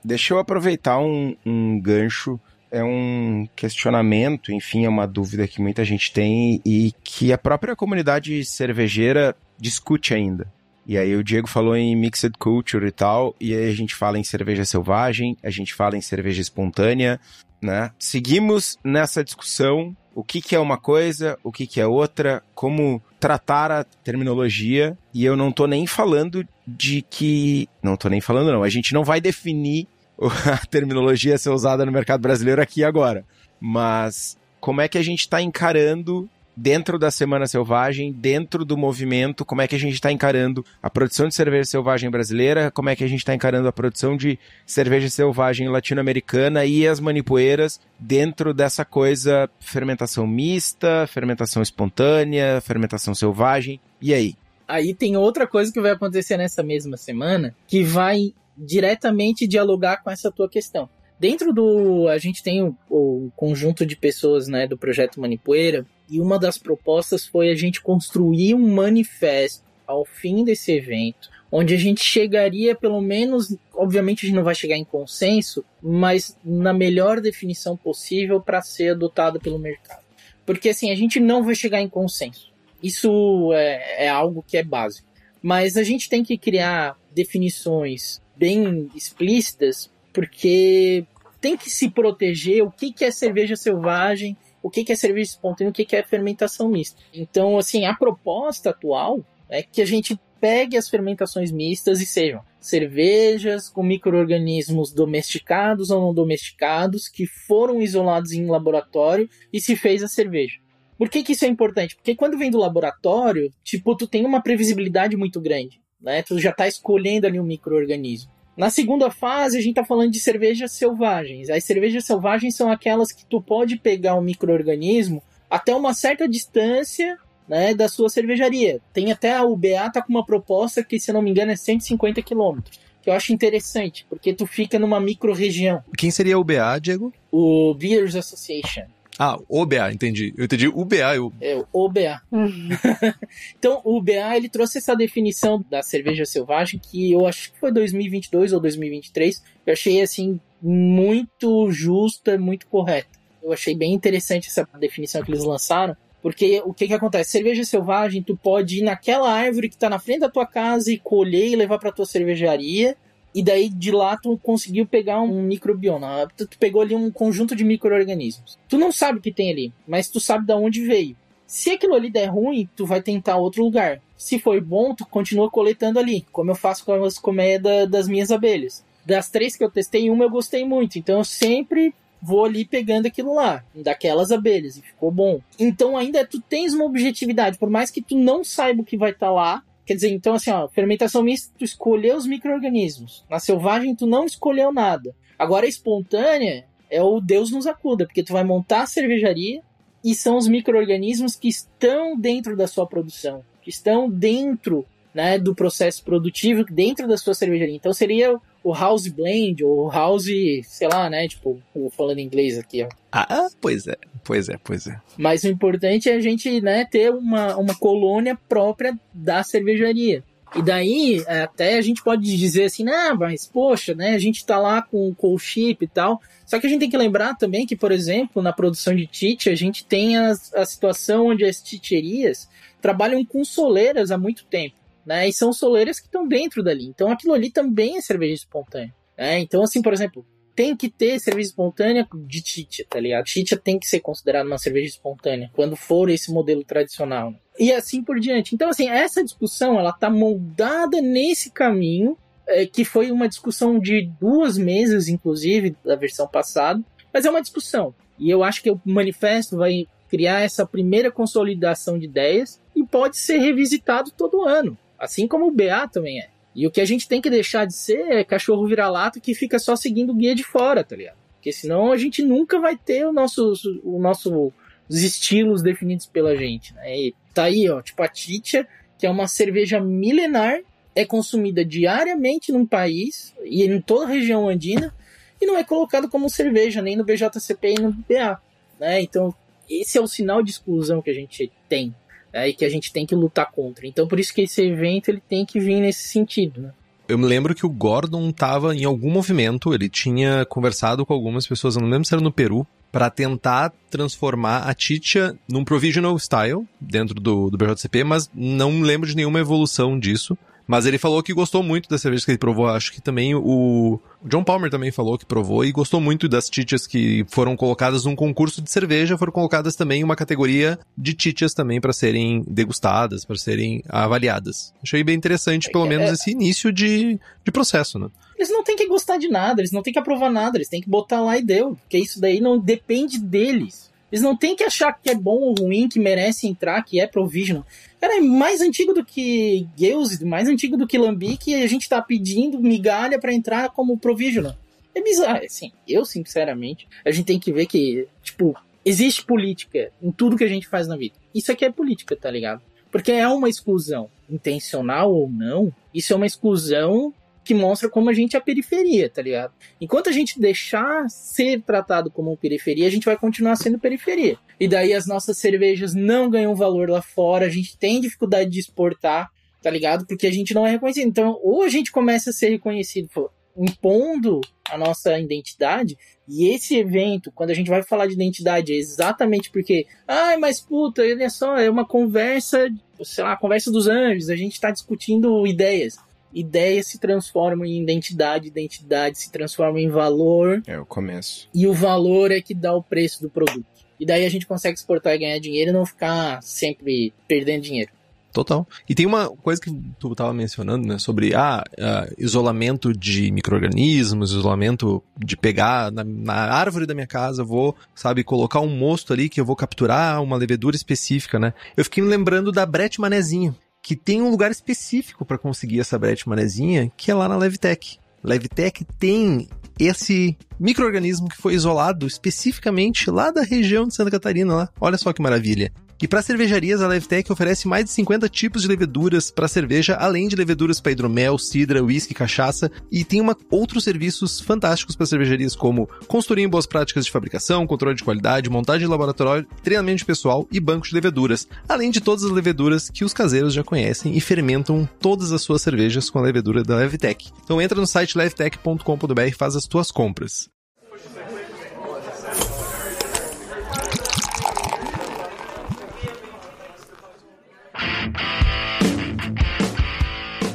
S1: Deixa eu aproveitar um, um gancho é um questionamento, enfim, é uma dúvida que muita gente tem e que a própria comunidade cervejeira discute ainda. E aí o Diego falou em mixed culture e tal, e aí a gente fala em cerveja selvagem, a gente fala em cerveja espontânea, né? Seguimos nessa discussão, o que, que é uma coisa, o que, que é outra, como tratar a terminologia, e eu não tô nem falando de que... Não tô nem falando não, a gente não vai definir a terminologia a ser usada no mercado brasileiro aqui e agora. Mas como é que a gente está encarando dentro da Semana Selvagem, dentro do movimento, como é que a gente está encarando a produção de cerveja selvagem brasileira, como é que a gente está encarando a produção de cerveja selvagem latino-americana e as manipoeiras dentro dessa coisa fermentação mista, fermentação espontânea, fermentação selvagem. E aí?
S4: Aí tem outra coisa que vai acontecer nessa mesma semana que vai diretamente dialogar com essa tua questão. Dentro do. A gente tem o, o conjunto de pessoas né, do projeto Manipoeira, e uma das propostas foi a gente construir um manifesto ao fim desse evento, onde a gente chegaria, pelo menos, obviamente a gente não vai chegar em consenso, mas na melhor definição possível para ser adotado pelo mercado. Porque assim, a gente não vai chegar em consenso. Isso é, é algo que é básico. Mas a gente tem que criar definições bem explícitas, porque tem que se proteger o que, que é cerveja selvagem, o que, que é cerveja espontânea, o que, que é fermentação mista. Então, assim, a proposta atual é que a gente pegue as fermentações mistas e sejam cervejas com micro-organismos domesticados ou não domesticados que foram isolados em laboratório e se fez a cerveja. Por que, que isso é importante? Porque quando vem do laboratório, tipo, tu tem uma previsibilidade muito grande, né? Tu já tá escolhendo ali um micro-organismo. Na segunda fase, a gente tá falando de cervejas selvagens. As cervejas selvagens são aquelas que tu pode pegar um micro-organismo até uma certa distância né, da sua cervejaria. Tem até a UBA tá com uma proposta que, se não me engano, é 150 quilômetros. Que eu acho interessante, porque tu fica numa micro-região.
S2: Quem seria a UBA, Diego?
S4: O Beers Association.
S2: Ah, OBA, entendi. Eu entendi UBA. Eu...
S4: É, o OBA. então, o UBA, ele trouxe essa definição da cerveja selvagem que eu acho que foi 2022 ou 2023. Eu achei, assim, muito justa, muito correta. Eu achei bem interessante essa definição que eles lançaram, porque o que que acontece? Cerveja selvagem, tu pode ir naquela árvore que tá na frente da tua casa e colher e levar pra tua cervejaria. E daí de lá tu conseguiu pegar um microbioma. Tu, pegou ali um conjunto de micro-organismos. Tu não sabe o que tem ali, mas tu sabe de onde veio. Se aquilo ali der ruim, tu vai tentar outro lugar. Se foi bom, tu continua coletando ali, como eu faço com as colmeias das minhas abelhas. Das três que eu testei, uma eu gostei muito. Então eu sempre vou ali pegando aquilo lá, daquelas abelhas, e ficou bom. Então ainda tu tens uma objetividade, por mais que tu não saiba o que vai estar tá lá. Quer dizer, então assim, ó, fermentação mista, tu escolheu os micro-organismos. Na selvagem, tu não escolheu nada. Agora, espontânea é o Deus nos acuda, porque tu vai montar a cervejaria e são os micro-organismos que estão dentro da sua produção, que estão dentro né, do processo produtivo, dentro da sua cervejaria. Então seria o house blend, ou house, sei lá, né? Tipo, falando inglês aqui, ó.
S2: Ah, pois é, pois é, pois é.
S4: Mas o importante é a gente, né, ter uma, uma colônia própria da cervejaria. E daí, é, até a gente pode dizer assim, ah, mas poxa, né, a gente tá lá com o cold chip e tal. Só que a gente tem que lembrar também que, por exemplo, na produção de tite, a gente tem a, a situação onde as titcherias trabalham com soleiras há muito tempo né? E são soleiras que estão dentro dali. Então aquilo ali também é cerveja espontânea. Né? Então, assim, por exemplo, tem que ter cerveja espontânea de Titia, tá ligado? Titia tem que ser considerada uma cerveja espontânea quando for esse modelo tradicional. Né? E assim por diante. Então, assim, essa discussão ela tá moldada nesse caminho, é, que foi uma discussão de duas meses, inclusive, da versão passada, mas é uma discussão. E eu acho que o manifesto vai criar essa primeira consolidação de ideias e pode ser revisitado todo ano. Assim como o BA também é. E o que a gente tem que deixar de ser é cachorro vira-lata que fica só seguindo o guia de fora, tá ligado? Porque senão a gente nunca vai ter o nosso, o nosso, os estilos definidos pela gente, né? E tá aí, ó, tipo a Titia, que é uma cerveja milenar, é consumida diariamente num país e em toda a região andina e não é colocado como cerveja nem no BJCP e no BA, né? Então, esse é o sinal de exclusão que a gente tem é, e que a gente tem que lutar contra. Então por isso que esse evento ele tem que vir nesse sentido, né?
S2: Eu me lembro que o Gordon estava em algum movimento, ele tinha conversado com algumas pessoas, eu não lembro se era no Peru, para tentar transformar a Titia num provisional style dentro do, do BJCP, mas não lembro de nenhuma evolução disso. Mas ele falou que gostou muito das cervejas que ele provou. Acho que também o, John Palmer também falou que provou e gostou muito das titias que foram colocadas num concurso de cerveja. Foram colocadas também uma categoria de titias também para serem degustadas, para serem avaliadas. Achei bem interessante, pelo é, menos, é... esse início de, de processo, né?
S4: Eles não têm que gostar de nada, eles não têm que aprovar nada, eles têm que botar lá e deu. Porque isso daí não depende deles. Eles não têm que achar que é bom ou ruim, que merece entrar, que é provisional. Cara, é mais antigo do que Geuze, mais antigo do que Lambic, e a gente tá pedindo migalha para entrar como provisional. É bizarro, assim, eu sinceramente, a gente tem que ver que, tipo, existe política em tudo que a gente faz na vida. Isso aqui é política, tá ligado? Porque é uma exclusão, intencional ou não, isso é uma exclusão que mostra como a gente é a periferia, tá ligado? Enquanto a gente deixar ser tratado como periferia, a gente vai continuar sendo periferia. E daí as nossas cervejas não ganham valor lá fora, a gente tem dificuldade de exportar, tá ligado? Porque a gente não é reconhecido. Então, ou a gente começa a ser reconhecido pô, impondo a nossa identidade, e esse evento, quando a gente vai falar de identidade, é exatamente porque, ai, mas puta, olha só, é uma conversa, sei lá, conversa dos anjos, a gente tá discutindo ideias ideias se transformam em identidade, identidade se transforma em valor.
S1: É o começo.
S4: E o valor é que dá o preço do produto. E daí a gente consegue exportar e ganhar dinheiro e não ficar sempre perdendo dinheiro.
S2: Total. E tem uma coisa que tu tava mencionando, né, sobre ah, ah, isolamento de micro-organismos, isolamento de pegar na, na, árvore da minha casa, vou, sabe, colocar um mosto ali que eu vou capturar uma levedura específica, né? Eu fiquei me lembrando da Brett Manezinho, que tem um lugar específico para conseguir essa Brett Manezinha, que é lá na Levtech. Levtech tem esse microorganismo que foi isolado especificamente lá da região de Santa Catarina lá. Olha só que maravilha. E para cervejarias, a Levtech oferece mais de 50 tipos de leveduras para cerveja, além de leveduras para hidromel, cidra, whisky, cachaça, e tem uma, outros serviços fantásticos para cervejarias como consultoria em boas práticas de fabricação, controle de qualidade, montagem de laboratório, treinamento de pessoal e banco de leveduras, além de todas as leveduras que os caseiros já conhecem e fermentam todas as suas cervejas com a levedura da Levtech. Então entra no site levtech.com.br e faz as tuas compras.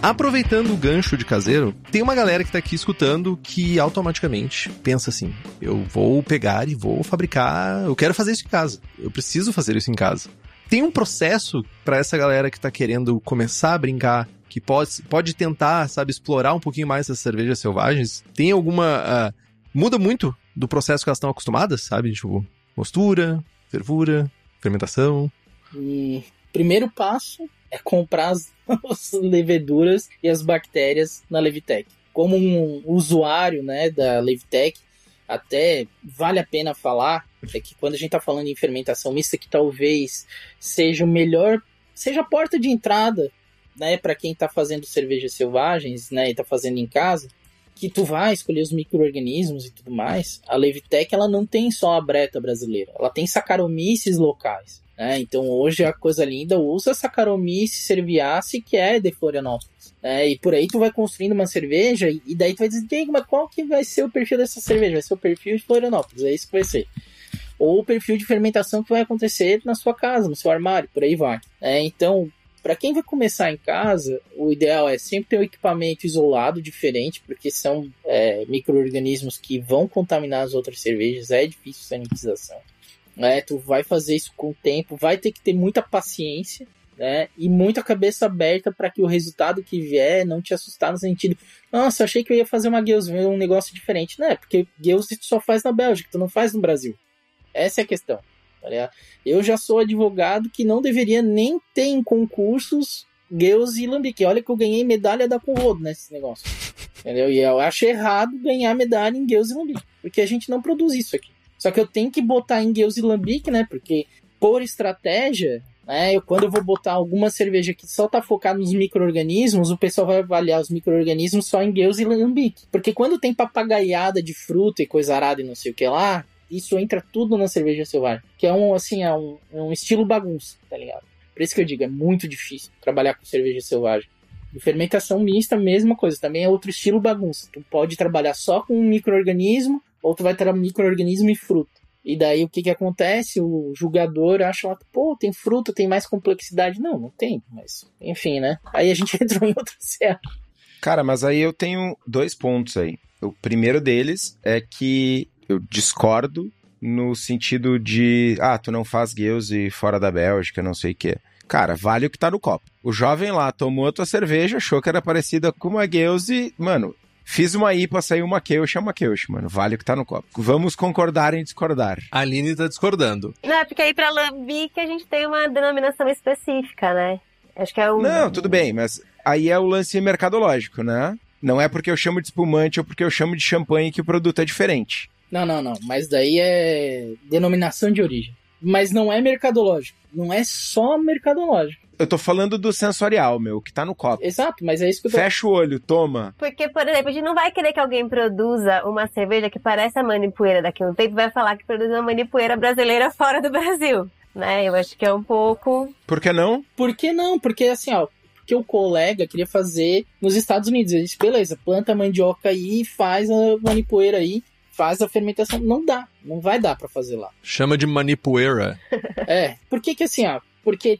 S2: Aproveitando o gancho de caseiro, tem uma galera que tá aqui escutando que automaticamente pensa assim: eu vou pegar e vou fabricar, eu quero fazer isso em casa, eu preciso fazer isso em casa. Tem um processo para essa galera que tá querendo começar a brincar, que pode, pode tentar, sabe, explorar um pouquinho mais essas cervejas selvagens? Tem alguma. Uh, muda muito do processo que elas estão acostumadas, sabe? Tipo, mostura, fervura, fermentação.
S4: E primeiro passo é comprar as, as leveduras e as bactérias na Levitec. Como um usuário né, da Levitec, até vale a pena falar é que quando a gente está falando em fermentação mista, que talvez seja o melhor, seja a porta de entrada né, para quem está fazendo cervejas selvagens né, e está fazendo em casa, que tu vai escolher os micro-organismos e tudo mais, a Levitec ela não tem só a breta brasileira, ela tem Saccharomyces locais. Né? Então hoje a coisa linda usa Saccharomyces cerevisiae, que é de Florianópolis. Né? E por aí tu vai construindo uma cerveja e daí tu vai dizer, mas qual que vai ser o perfil dessa cerveja? Vai ser o perfil de Florianópolis, é isso que vai ser. Ou o perfil de fermentação que vai acontecer na sua casa, no seu armário, por aí vai. É, então, para quem vai começar em casa, o ideal é sempre ter um equipamento isolado, diferente, porque são é, micro-organismos que vão contaminar as outras cervejas, é difícil sanitização né? Tu vai fazer isso com o tempo, vai ter que ter muita paciência, né? E muita cabeça aberta para que o resultado que vier não te assustar no sentido, nossa, achei que eu ia fazer uma Geuss, um negócio diferente, né? Porque Geuss tu só faz na Bélgica, tu não faz no Brasil. Essa é a questão. Tá eu já sou advogado que não deveria nem ter em concursos Geuss e Lambique. Olha que eu ganhei medalha da Conrodo nesse negócio. Entendeu? E eu acho errado ganhar medalha em Geuss e Lambique, porque a gente não produz isso aqui. Só que eu tenho que botar em Gueus e Lambic, né? Porque por estratégia, né? Eu, quando eu vou botar alguma cerveja que só tá focada nos micro-organismos, o pessoal vai avaliar os micro-organismos só em Gueus e Lambic. Porque quando tem papagaiada de fruta e coisa arada e não sei o que lá, isso entra tudo na cerveja selvagem. Que é um, assim, é um, é um estilo bagunça, tá ligado? Por isso que eu digo, é muito difícil trabalhar com cerveja selvagem. E fermentação mista, mesma coisa, também é outro estilo bagunça. Tu pode trabalhar só com um microorganismo ou tu vai ter microorganismo e fruta. E daí o que que acontece? O julgador acha lá, pô, tem fruta, tem mais complexidade. Não, não tem, mas enfim, né? Aí a gente entrou em outra serra.
S1: Cara, mas aí eu tenho dois pontos aí. O primeiro deles é que eu discordo no sentido de, ah, tu não faz Gueuse fora da Bélgica, não sei o quê. Cara, vale o que tá no copo. O jovem lá tomou a tua cerveja, achou que era parecida com uma Gueuse, mano, Fiz uma IPA, saiu uma Keush, é uma Keush, mano. Vale o que tá no copo. Vamos concordar em discordar.
S2: A Aline tá discordando.
S3: Não, é porque aí pra Lambic a gente tem uma denominação específica, né? Acho que é o...
S1: Não, tudo bem, mas aí é o lance mercadológico, né? Não é porque eu chamo de espumante ou porque eu chamo de champanhe que o produto é diferente.
S4: Não, não, não. Mas daí é denominação de origem. Mas não é mercadológico. Não é só mercadológico.
S1: Eu tô falando do sensorial, meu, que tá no copo.
S4: Exato, mas é isso que eu tô...
S1: Fecha o olho, toma.
S3: Porque, por exemplo, a gente não vai querer que alguém produza uma cerveja que parece a manipoeira daqui a um tempo e vai falar que produz uma manipoeira brasileira fora do Brasil. Né? Eu acho que é um pouco.
S1: Por que não?
S4: Por que não? Porque assim, ó, porque o colega queria fazer nos Estados Unidos. Ele disse, beleza, planta a mandioca aí, faz a manipoeira aí, faz a fermentação. Não dá, não vai dar para fazer lá.
S2: Chama de manipoeira.
S4: é, por que que assim, ó, porque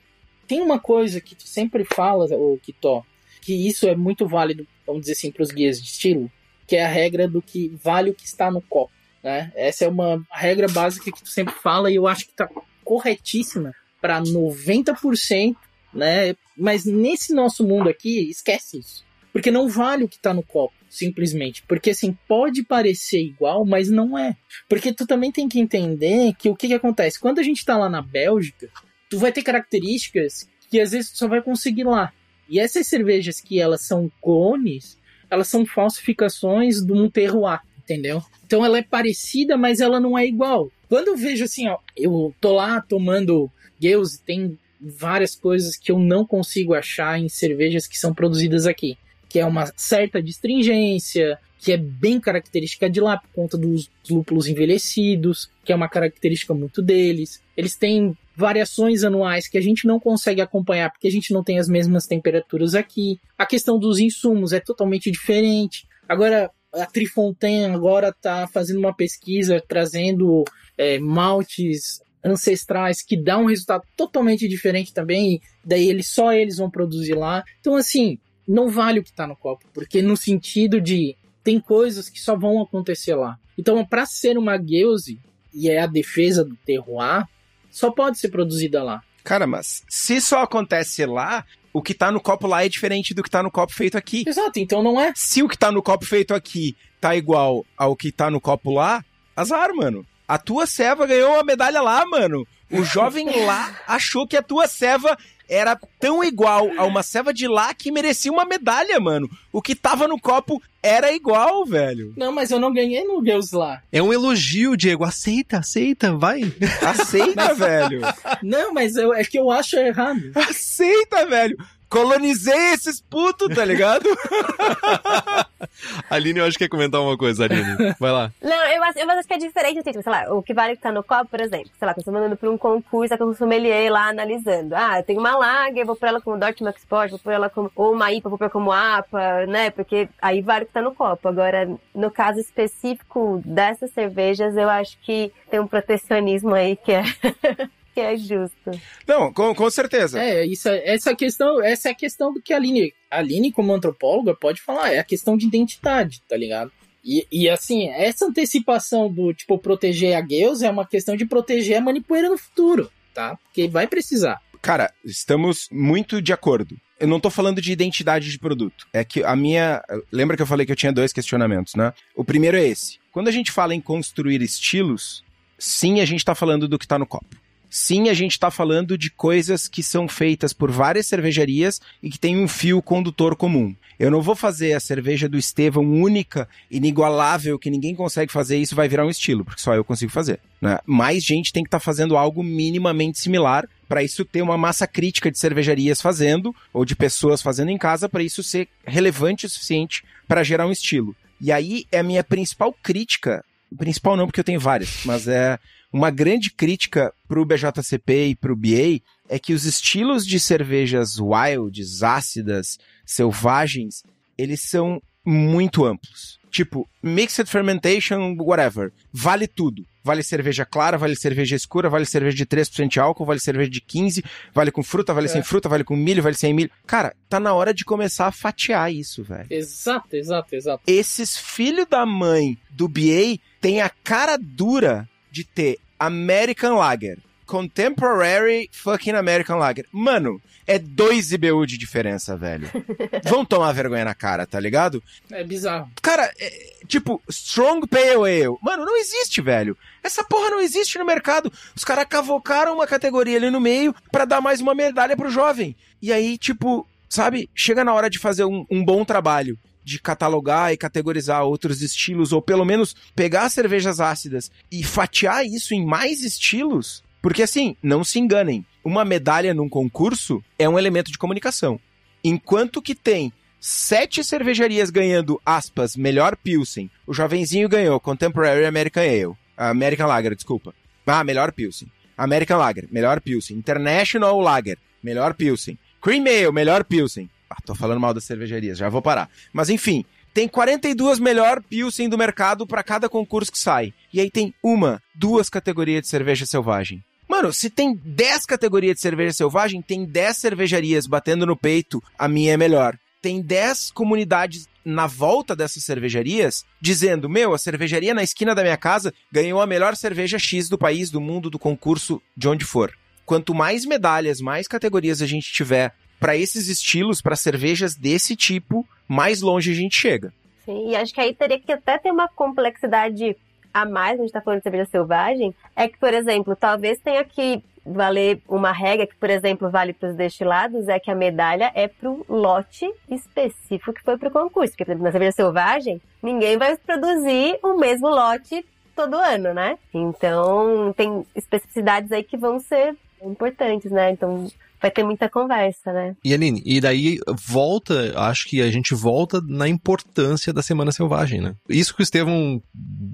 S4: tem uma coisa que tu sempre fala, o Kitó, que isso é muito válido, vamos dizer assim, para os guias de estilo, que é a regra do que vale o que está no copo. Né? Essa é uma regra básica que tu sempre fala e eu acho que está corretíssima para 90% né? Mas nesse nosso mundo aqui, esquece isso. Porque não vale o que tá no copo, simplesmente. Porque assim, pode parecer igual, mas não é. Porque tu também tem que entender que o que, que acontece? Quando a gente tá lá na Bélgica, tu vai ter características que às vezes tu só vai conseguir lá. E essas cervejas que elas são clones, elas são falsificações de um terroir, entendeu? Então ela é parecida, mas ela não é igual. Quando eu vejo assim, ó, eu tô lá tomando Gales, tem várias coisas que eu não consigo achar em cervejas que são produzidas aqui. Que é uma certa distringência, que é bem característica de lá por conta dos lúpulos envelhecidos, que é uma característica muito deles. Eles têm variações anuais que a gente não consegue acompanhar porque a gente não tem as mesmas temperaturas aqui. A questão dos insumos é totalmente diferente. Agora, a Trifontaine agora está fazendo uma pesquisa trazendo é, maltes ancestrais que dá um resultado totalmente diferente também. daí eles só eles vão produzir lá. Então assim, não vale o que está no copo, porque no sentido de tem coisas que só vão acontecer lá. Então, para ser uma Gueuse, e é a defesa do terroir, só pode ser produzida lá.
S1: Cara, mas se só acontece lá, o que tá no copo lá é diferente do que tá no copo feito aqui.
S4: Exato, então não é.
S1: Se o que tá no copo feito aqui tá igual ao que tá no copo lá, azar, mano. A tua ceva ganhou uma medalha lá, mano. O jovem lá achou que a tua ceva era tão igual a uma ceva de lá que merecia uma medalha, mano. O que tava no copo era igual, velho.
S4: Não, mas eu não ganhei no Deus lá.
S2: É um elogio, Diego. Aceita, aceita, vai.
S1: Aceita, velho.
S4: Não, mas eu, é que eu acho errado.
S1: Aceita, velho colonizei esses putos, tá ligado?
S2: Aline, eu acho que quer comentar uma coisa, Aline. Vai lá.
S3: Não, eu, acho, eu acho que é diferente, assim, tipo, sei lá, o que vale que tá no copo, por exemplo, sei lá, eu tô mandando pra um concurso, com um sommelier lá analisando. Ah, tem uma lager, vou pra ela como Dortmund Export, vou pra ela como, ou uma IPA, vou pra como APA, né, porque aí vale o que tá no copo. Agora, no caso específico dessas cervejas, eu acho que tem um protecionismo aí que é... que é justo.
S1: Não, com, com certeza.
S4: É, isso, essa questão, essa é a questão do que a Aline, a Aline como antropóloga pode falar, é a questão de identidade, tá ligado? E, e assim, essa antecipação do tipo proteger a Gales é uma questão de proteger a manipoeira no futuro, tá? Porque vai precisar.
S1: Cara, estamos muito de acordo. Eu não tô falando de identidade de produto. É que a minha. Lembra que eu falei que eu tinha dois questionamentos, né? O primeiro é esse. Quando a gente fala em construir estilos, sim, a gente tá falando do que tá no copo. Sim, a gente está falando de coisas que são feitas por várias cervejarias e que tem um fio condutor comum. Eu não vou fazer a cerveja do Estevão única, inigualável, que ninguém consegue fazer, isso vai virar um estilo, porque só eu consigo fazer. Né? Mais gente tem que estar tá fazendo algo minimamente similar para isso ter uma massa crítica de cervejarias fazendo, ou de pessoas fazendo em casa, para isso ser relevante o suficiente para gerar um estilo. E aí é a minha principal crítica, principal não, porque eu tenho várias, mas é uma grande crítica para o BJCP e para o BA é que os estilos de cervejas wilds, ácidas, selvagens, eles são muito amplos. Tipo, mixed fermentation, whatever. Vale tudo. Vale cerveja clara, vale cerveja escura, vale cerveja de 3% de álcool, vale cerveja de 15, vale com fruta, vale é. sem fruta, vale com milho, vale sem milho. Cara, tá na hora de começar a fatiar isso, velho.
S4: Exato, exato, exato.
S1: Esses filhos da mãe do BA têm a cara dura de ter American Lager. Contemporary fucking American Lager. Mano, é dois IBU de diferença, velho. Vão tomar vergonha na cara, tá ligado?
S4: É bizarro.
S1: Cara, é, tipo, Strong Pale Ale. Mano, não existe, velho. Essa porra não existe no mercado. Os caras cavocaram uma categoria ali no meio para dar mais uma medalha pro jovem. E aí, tipo, sabe, chega na hora de fazer um, um bom trabalho de catalogar e categorizar outros estilos, ou pelo menos pegar cervejas ácidas e fatiar isso em mais estilos. Porque assim, não se enganem, uma medalha num concurso é um elemento de comunicação. Enquanto que tem sete cervejarias ganhando, aspas, melhor Pilsen, o jovenzinho ganhou Contemporary American Ale, American Lager, desculpa. Ah, melhor Pilsen. American Lager, melhor Pilsen. International Lager, melhor Pilsen. Cream Ale, melhor Pilsen. Ah, tô falando mal das cervejarias, já vou parar. Mas enfim, tem 42 melhor Pilsen do mercado para cada concurso que sai. E aí tem uma, duas categorias de cerveja selvagem. Mano, se tem 10 categorias de cerveja selvagem, tem 10 cervejarias batendo no peito, a minha é melhor. Tem 10 comunidades na volta dessas cervejarias dizendo: Meu, a cervejaria na esquina da minha casa ganhou a melhor cerveja X do país, do mundo, do concurso, de onde for quanto mais medalhas, mais categorias a gente tiver para esses estilos, para cervejas desse tipo, mais longe a gente chega.
S3: Sim, e acho que aí teria que até ter uma complexidade a mais, a gente está falando de cerveja selvagem, é que, por exemplo, talvez tenha que valer uma regra que, por exemplo, vale para os destilados, é que a medalha é para o lote específico que foi para o concurso. Porque, por exemplo, na cerveja selvagem, ninguém vai produzir o mesmo lote todo ano, né? Então, tem especificidades aí que vão ser importantes, né? Então, vai ter muita conversa, né?
S2: E Aline, e daí volta, acho que a gente volta na importância da Semana Selvagem, né? Isso que o Estevão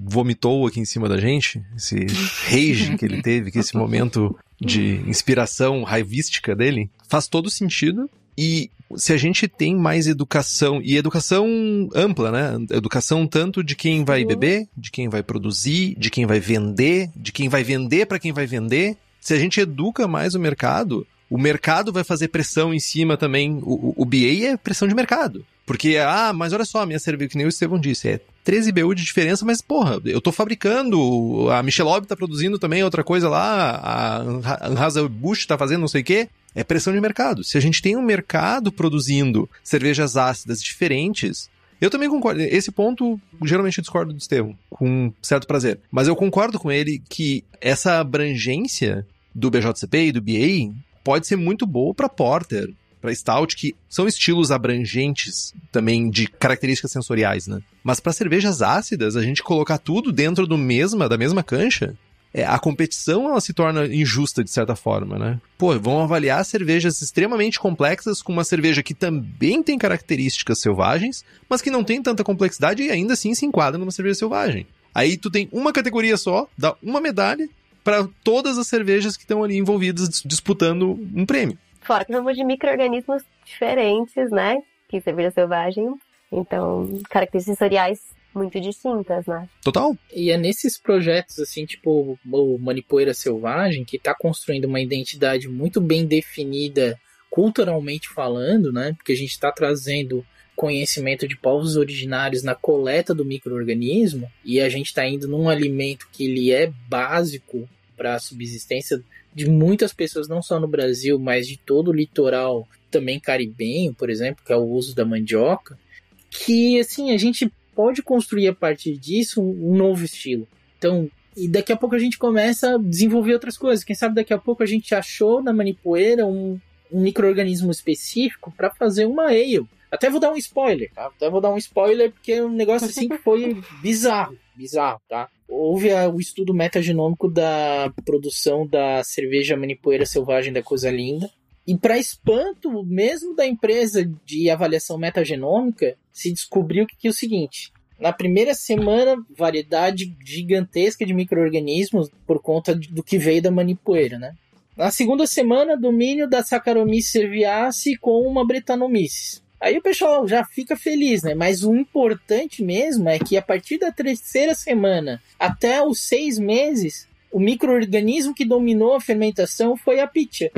S2: vomitou aqui em cima da gente, esse rage que ele teve, que esse momento de inspiração raivística dele, faz todo sentido. E se a gente tem mais educação, e educação ampla, né? Educação tanto de quem vai beber, de quem vai produzir, de quem vai vender, de quem vai vender para quem vai vender. Se a gente educa mais o mercado, o mercado vai fazer pressão em cima também. O, o, BA é pressão de mercado. Porque, ah, mas olha só, a minha cerveja, que nem o Estevão disse, é 13 BU de diferença, mas porra, eu tô fabricando, a Michelob tá produzindo também outra coisa lá, a Anheuser-Busch tá fazendo não sei o quê. É pressão de mercado. Se a gente tem um mercado produzindo cervejas ácidas diferentes, eu também concordo. Esse ponto, geralmente eu discordo do Estevão, com certo prazer. Mas eu concordo com ele que essa abrangência do BJCP e do BA pode ser muito boa para Porter, para Stout, que são estilos abrangentes também de características sensoriais, né? Mas para cervejas ácidas, a gente colocar tudo dentro do mesma, da mesma cancha, é, a competição ela se torna injusta de certa forma, né? Pô, vão avaliar cervejas extremamente complexas com uma cerveja que também tem características selvagens, mas que não tem tanta complexidade e ainda assim se enquadra numa cerveja selvagem. Aí tu tem uma categoria só, dá uma medalha para todas as cervejas que estão ali envolvidas disputando um prêmio.
S3: Fora que vamos de micro-organismos diferentes, né? Que cerveja selvagem. Então, características sensoriais muito distintas, né?
S2: Total.
S4: E é nesses projetos, assim, tipo o Manipoeira Selvagem, que está construindo uma identidade muito bem definida culturalmente falando, né? Porque a gente está trazendo conhecimento de povos originários na coleta do microorganismo e a gente está indo num alimento que ele é básico para a subsistência de muitas pessoas, não só no Brasil, mas de todo o litoral, também caribenho, por exemplo, que é o uso da mandioca, que assim a gente pode construir a partir disso um novo estilo. Então, e daqui a pouco a gente começa a desenvolver outras coisas. Quem sabe daqui a pouco a gente achou na manipoeira um, um microorganismo específico para fazer uma ale. Até vou dar um spoiler, tá? Até vou dar um spoiler porque o um negócio assim foi bizarro, bizarro, tá? Houve a, o estudo metagenômico da produção da cerveja manipoeira selvagem da Coisa Linda. E para espanto mesmo da empresa de avaliação metagenômica, se descobriu que, que é o seguinte: na primeira semana, variedade gigantesca de micro-organismos por conta do que veio da manipoeira, né? Na segunda semana, domínio da Saccharomyces cerevisiae com uma Brettanomyces. Aí o pessoal já fica feliz, né? Mas o importante mesmo é que a partir da terceira semana até os seis meses, o microorganismo que dominou a fermentação foi a pitcha.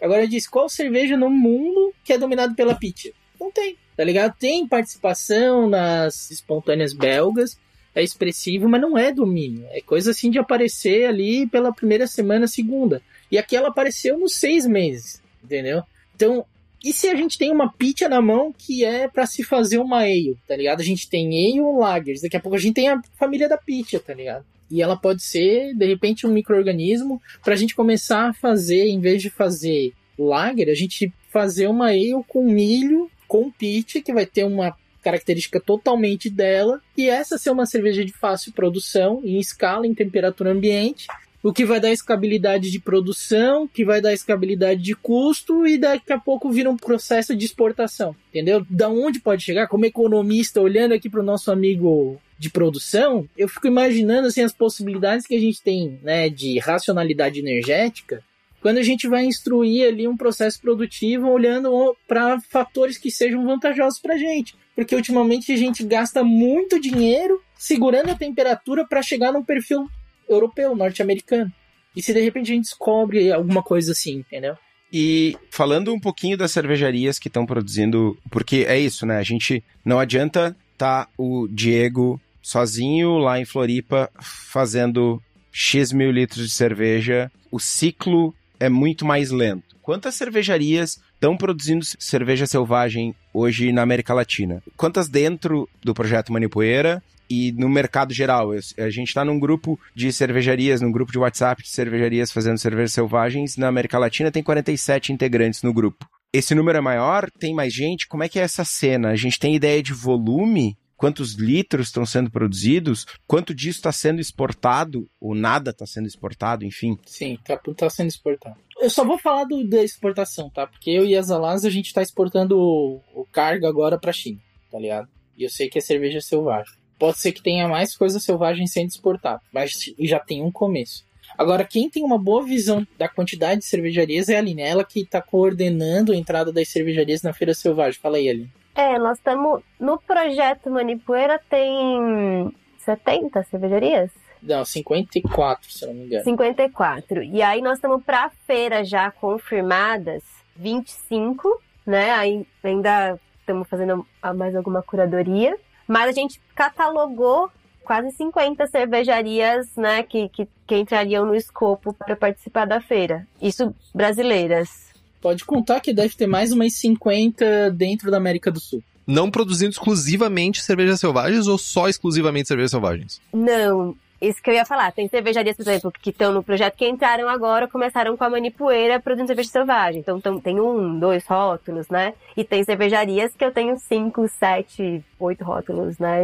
S4: Agora diz qual cerveja no mundo que é dominado pela pitcha? Não tem, tá ligado? Tem participação nas espontâneas belgas, é expressivo, mas não é domínio. É coisa assim de aparecer ali pela primeira semana, segunda. E aqui ela apareceu nos seis meses, entendeu? Então e se a gente tem uma pitcha na mão que é para se fazer uma ale, tá ligado? A gente tem ale ou lagers, daqui a pouco a gente tem a família da pitcha, tá ligado? E ela pode ser, de repente, um microorganismo pra gente começar a fazer, em vez de fazer lager, a gente fazer uma ale com milho, com pitch, que vai ter uma característica totalmente dela, e essa ser uma cerveja de fácil produção, em escala, em temperatura ambiente, o que vai dar escabilidade de produção, que vai dar escabilidade de custo e daqui a pouco vira um processo de exportação, entendeu? Da onde pode chegar? Como economista, olhando aqui para o nosso amigo de produção, eu fico imaginando assim as possibilidades que a gente tem, né, de racionalidade energética, quando a gente vai instruir ali um processo produtivo olhando para fatores que sejam vantajosos para a gente, porque ultimamente a gente gasta muito dinheiro segurando a temperatura para chegar num perfil europeu, norte-americano. E se de repente a gente descobre alguma coisa assim, entendeu?
S1: E falando um pouquinho das cervejarias que estão produzindo, porque é isso, né? A gente não adianta tá o Diego sozinho lá em Floripa fazendo X mil litros de cerveja. O ciclo é muito mais lento. Quantas cervejarias estão produzindo cerveja selvagem hoje na América Latina? Quantas dentro do projeto Manipoeira e no mercado geral? A gente está num grupo de cervejarias, num grupo de WhatsApp de cervejarias fazendo cervejas selvagens. Na América Latina tem 47 integrantes no grupo. Esse número é maior? Tem mais gente? Como é que é essa cena? A gente tem ideia de volume? quantos litros estão sendo produzidos, quanto disso está sendo exportado, ou nada está sendo exportado, enfim.
S4: Sim, tá, tá sendo exportado. Eu só vou falar do, da exportação, tá? Porque eu e as Alas, a gente tá exportando o, o cargo agora pra China, tá ligado? E eu sei que é cerveja selvagem. Pode ser que tenha mais coisa selvagem sendo exportada, mas já tem um começo. Agora, quem tem uma boa visão da quantidade de cervejarias é a Aline. Ela que está coordenando a entrada das cervejarias na Feira Selvagem. Fala aí, Aline.
S3: É, nós estamos. No projeto Manipoeira tem 70 cervejarias?
S4: Não, 54, se não me engano.
S3: 54. E aí nós estamos para a feira já confirmadas 25, né? Aí ainda estamos fazendo mais alguma curadoria. Mas a gente catalogou quase 50 cervejarias, né, que, que, que entrariam no escopo para participar da feira. Isso brasileiras.
S4: Pode contar que deve ter mais umas 50 dentro da América do Sul.
S2: Não produzindo exclusivamente cervejas selvagens ou só exclusivamente cervejas selvagens?
S3: Não, isso que eu ia falar. Tem cervejarias, por exemplo, que estão no projeto que entraram agora, começaram com a manipoeira produzindo cerveja selvagem. Então tem um, dois rótulos, né? E tem cervejarias que eu tenho cinco, sete, oito rótulos, né?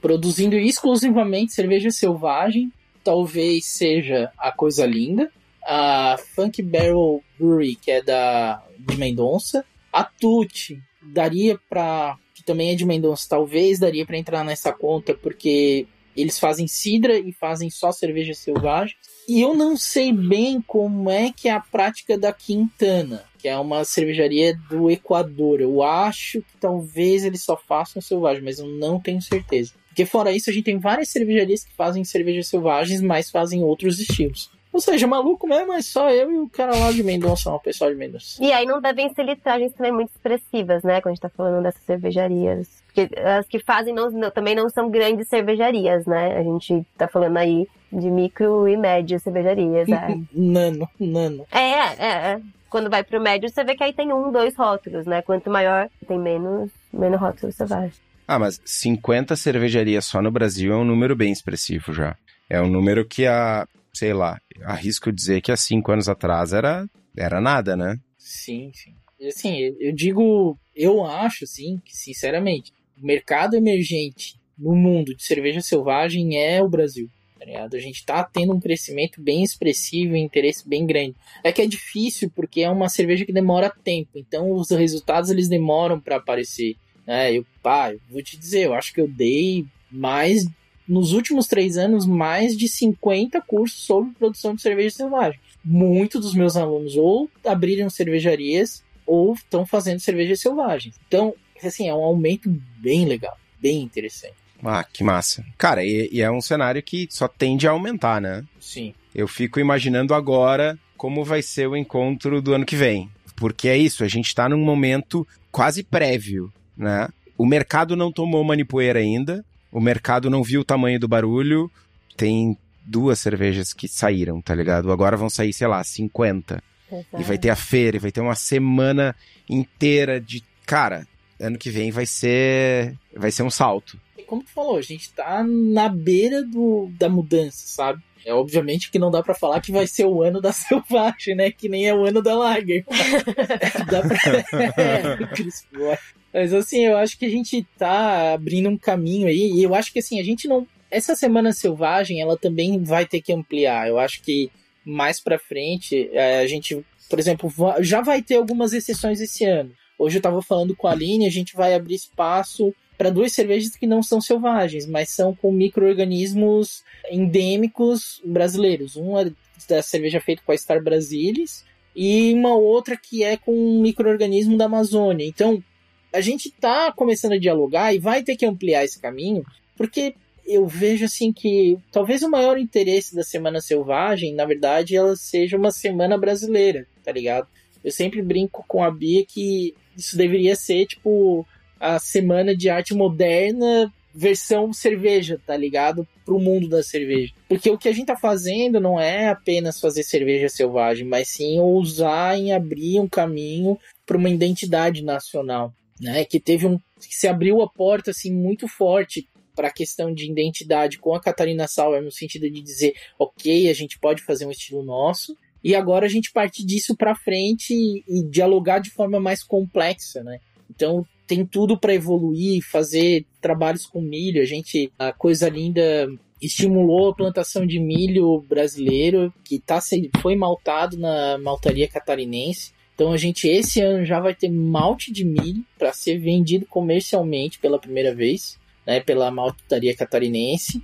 S4: Produzindo exclusivamente cerveja selvagem, talvez seja a coisa linda a Funk Barrel Brewery, que é da de Mendonça, a Tutti daria para que também é de Mendonça, talvez daria para entrar nessa conta porque eles fazem cidra e fazem só cerveja selvagem. E eu não sei bem como é que é a prática da Quintana, que é uma cervejaria do Equador. Eu acho que talvez eles só façam selvagem, mas eu não tenho certeza. Porque fora isso, a gente tem várias cervejarias que fazem cervejas selvagens, mas fazem outros estilos. Ou seja, maluco mesmo é só eu e o cara lá de Mendonça, o pessoal de Mendonça.
S3: E aí não devem ser litragens também muito expressivas, né? Quando a gente tá falando dessas cervejarias. Porque as que fazem não, não, também não são grandes cervejarias, né? A gente tá falando aí de micro e médio cervejarias. É.
S4: nano, nano.
S3: É, é, é. Quando vai pro médio, você vê que aí tem um, dois rótulos, né? Quanto maior, tem menos, menos rótulos você vai.
S1: Ah, mas 50 cervejarias só no Brasil é um número bem expressivo já. É um número que a, sei lá, arrisco dizer que há cinco anos atrás era, era nada, né?
S4: Sim, sim. Assim, eu digo, eu acho, assim, que sinceramente, o mercado emergente no mundo de cerveja selvagem é o Brasil. Tá ligado? A gente tá tendo um crescimento bem expressivo e interesse bem grande. É que é difícil porque é uma cerveja que demora tempo, então os resultados eles demoram para aparecer. É, eu, pá, eu vou te dizer, eu acho que eu dei mais nos últimos três anos, mais de 50 cursos sobre produção de cerveja selvagem. Muitos dos meus alunos ou abriram cervejarias ou estão fazendo cerveja selvagem. Então, assim, é um aumento bem legal, bem interessante.
S1: Ah, que massa. Cara, e, e, é um cenário que só tende a aumentar, né?
S4: Sim.
S1: Eu fico imaginando agora como vai ser o encontro do ano que vem. Porque é isso, a gente tá num momento quase prévio, né? O mercado não tomou manipoeira ainda, o mercado não viu o tamanho do barulho. Tem duas cervejas que saíram, tá ligado? Agora vão sair, sei lá, 50. Exato. E vai ter a feira, e vai ter uma semana inteira de. Cara, ano que vem vai ser. Vai ser um salto.
S4: Como tu falou, a gente tá na beira do, da mudança, sabe? É obviamente que não dá para falar que vai ser o ano da selvagem, né? Que nem é o ano da Lager. dá pra... é, Mas assim, eu acho que a gente tá abrindo um caminho aí. E eu acho que assim, a gente não. Essa semana selvagem, ela também vai ter que ampliar. Eu acho que mais pra frente, é, a gente, por exemplo, já vai ter algumas exceções esse ano. Hoje eu tava falando com a Aline, a gente vai abrir espaço para duas cervejas que não são selvagens, mas são com micro-organismos endêmicos brasileiros. Uma é da cerveja feita com a Star Brasilis e uma outra que é com um micro-organismo da Amazônia. Então, a gente está começando a dialogar e vai ter que ampliar esse caminho, porque eu vejo assim que talvez o maior interesse da Semana Selvagem, na verdade, ela seja uma semana brasileira, tá ligado? Eu sempre brinco com a Bia que isso deveria ser tipo a semana de arte moderna versão cerveja, tá ligado? Pro mundo da cerveja. Porque o que a gente tá fazendo não é apenas fazer cerveja selvagem, mas sim ousar em abrir um caminho para uma identidade nacional, né? Que teve um que se abriu a porta assim muito forte para a questão de identidade com a Catarina Sauer no sentido de dizer, OK, a gente pode fazer um estilo nosso, e agora a gente parte disso para frente e, e dialogar de forma mais complexa, né? Então tem tudo para evoluir, fazer trabalhos com milho. A gente, a coisa linda estimulou a plantação de milho brasileiro, que tá, foi maltado na maltaria catarinense. Então a gente esse ano já vai ter malte de milho para ser vendido comercialmente pela primeira vez, né, pela maltaria catarinense.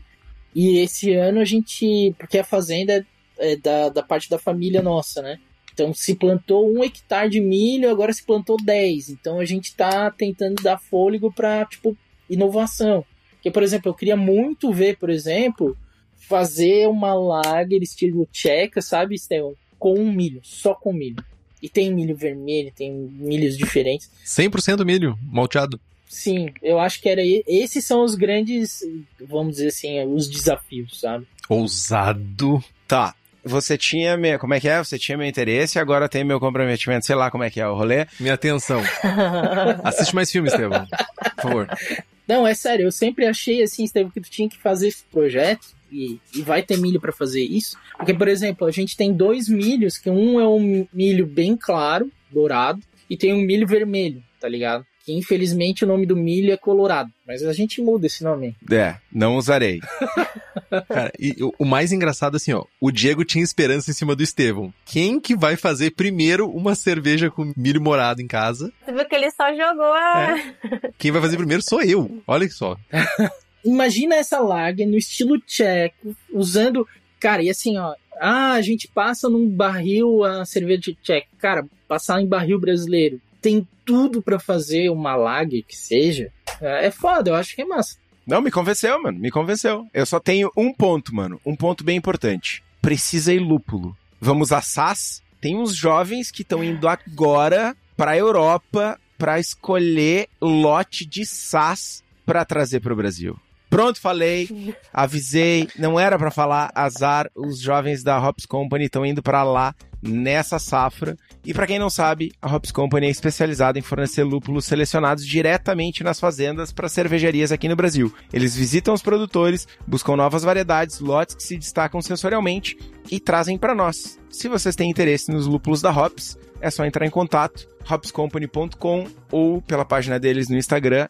S4: E esse ano a gente, porque a fazenda é da, da parte da família nossa, né? Então se plantou um hectare de milho, agora se plantou 10. Então a gente está tentando dar fôlego para tipo inovação. Porque, por exemplo, eu queria muito ver, por exemplo, fazer uma lager estilo tcheca, sabe, Estevão? Com um milho, só com milho. E tem milho vermelho, tem milhos diferentes.
S2: 100% milho malteado.
S4: Sim, eu acho que era esses são os grandes, vamos dizer assim, os desafios, sabe?
S2: Ousado.
S1: Tá, você tinha meu, como é que é? Você tinha meu interesse e agora tem meu comprometimento, sei lá como é que é o rolê.
S2: Minha atenção. Assiste mais filmes, Estevam. Por favor.
S4: Não, é sério, eu sempre achei assim, Estevam, que tu tinha que fazer esse projeto e, e vai ter milho para fazer isso. Porque, por exemplo, a gente tem dois milhos, que um é um milho bem claro, dourado, e tem um milho vermelho, tá ligado? Que infelizmente o nome do milho é Colorado, mas a gente muda esse nome.
S1: É, não usarei.
S2: Cara, e o mais engraçado assim, ó, o Diego tinha esperança em cima do Estevão. Quem que vai fazer primeiro uma cerveja com milho morado em casa?
S3: Você viu que ele só jogou a...
S2: É. Quem vai fazer primeiro sou eu. Olha só.
S4: Imagina essa lager no estilo tcheco, usando, cara, e assim, ó, ah, a gente passa num barril a cerveja tcheca. Cara, passar em barril brasileiro tem tudo para fazer uma lag que seja, é, foda, eu acho que é massa.
S1: Não, me convenceu, mano, me convenceu. Eu só tenho um ponto, mano, um ponto bem importante. Precisa ir lúpulo. Vamos a SAS? Tem uns jovens que estão indo agora pra Europa para escolher lote de SAS para trazer para o Brasil. Pronto, falei, avisei, não era para falar, azar, os jovens da Hops Company estão indo para lá nessa safra. E para quem não sabe, a Hops Company é especializada em fornecer lúpulos selecionados diretamente nas fazendas para cervejarias aqui no Brasil. Eles visitam os produtores, buscam novas variedades, lotes que se destacam sensorialmente e trazem para nós. Se vocês têm interesse nos lúpulos da Hops, é só entrar em contato hopscompany.com ou pela página deles no Instagram.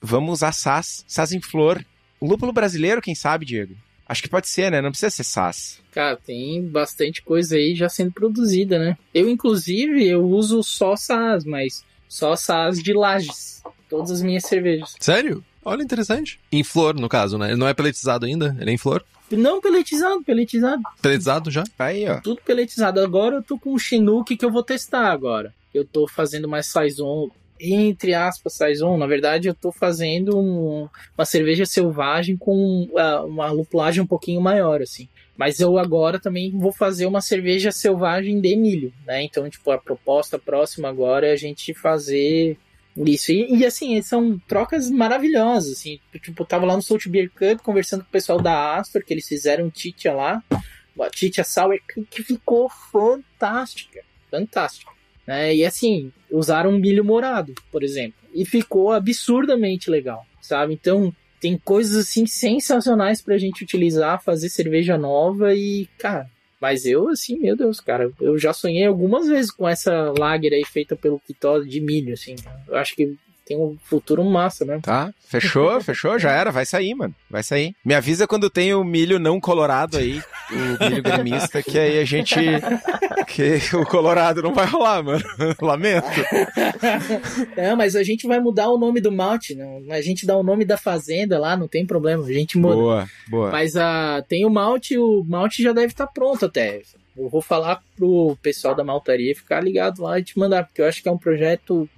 S1: Vamos usar SAS, SAS em flor. Lúpulo brasileiro, quem sabe, Diego? Acho que pode ser, né? Não precisa ser SAS.
S4: Cara, tem bastante coisa aí já sendo produzida, né? Eu, inclusive, eu uso só SAS, mas só SAS de lajes. Todas as minhas cervejas.
S2: Sério? Olha, interessante. Em flor, no caso, né? Ele não é peletizado ainda? Ele é em flor?
S4: Não, peletizado, peletizado.
S2: Peletizado já?
S1: Aí, ó.
S4: Tudo peletizado. Agora eu tô com o Chinook que eu vou testar agora. Eu tô fazendo mais Saison entre aspas, Saison, na verdade eu tô fazendo um, uma cerveja selvagem com uh, uma lupulagem um pouquinho maior, assim. Mas eu agora também vou fazer uma cerveja selvagem de milho, né? Então, tipo, a proposta próxima agora é a gente fazer isso. E, e assim, são trocas maravilhosas, assim. Tipo, tava lá no Salt Beer Cup conversando com o pessoal da Astor, que eles fizeram Titia lá, a Titia Sour, que ficou fantástica. Fantástica. Né? E assim, usaram milho morado, por exemplo. E ficou absurdamente legal, sabe? Então, tem coisas assim sensacionais pra gente utilizar, fazer cerveja nova e, cara, mas eu, assim, meu Deus, cara, eu já sonhei algumas vezes com essa lager aí feita pelo Pitó de milho, assim. Eu acho que tem um futuro massa, né?
S1: Tá, fechou, fechou, já era, vai sair, mano, vai sair. Me avisa quando tem o milho não colorado aí, o milho gremista, que aí a gente, que o colorado não vai rolar, mano, lamento.
S4: É, mas a gente vai mudar o nome do malte, não, a gente dá o nome da fazenda lá, não tem problema, a gente muda.
S1: Boa, boa.
S4: Mas uh, tem o malte, o malte já deve estar tá pronto até. Eu vou falar pro pessoal da maltaria ficar ligado lá e te mandar, porque eu acho que é um projeto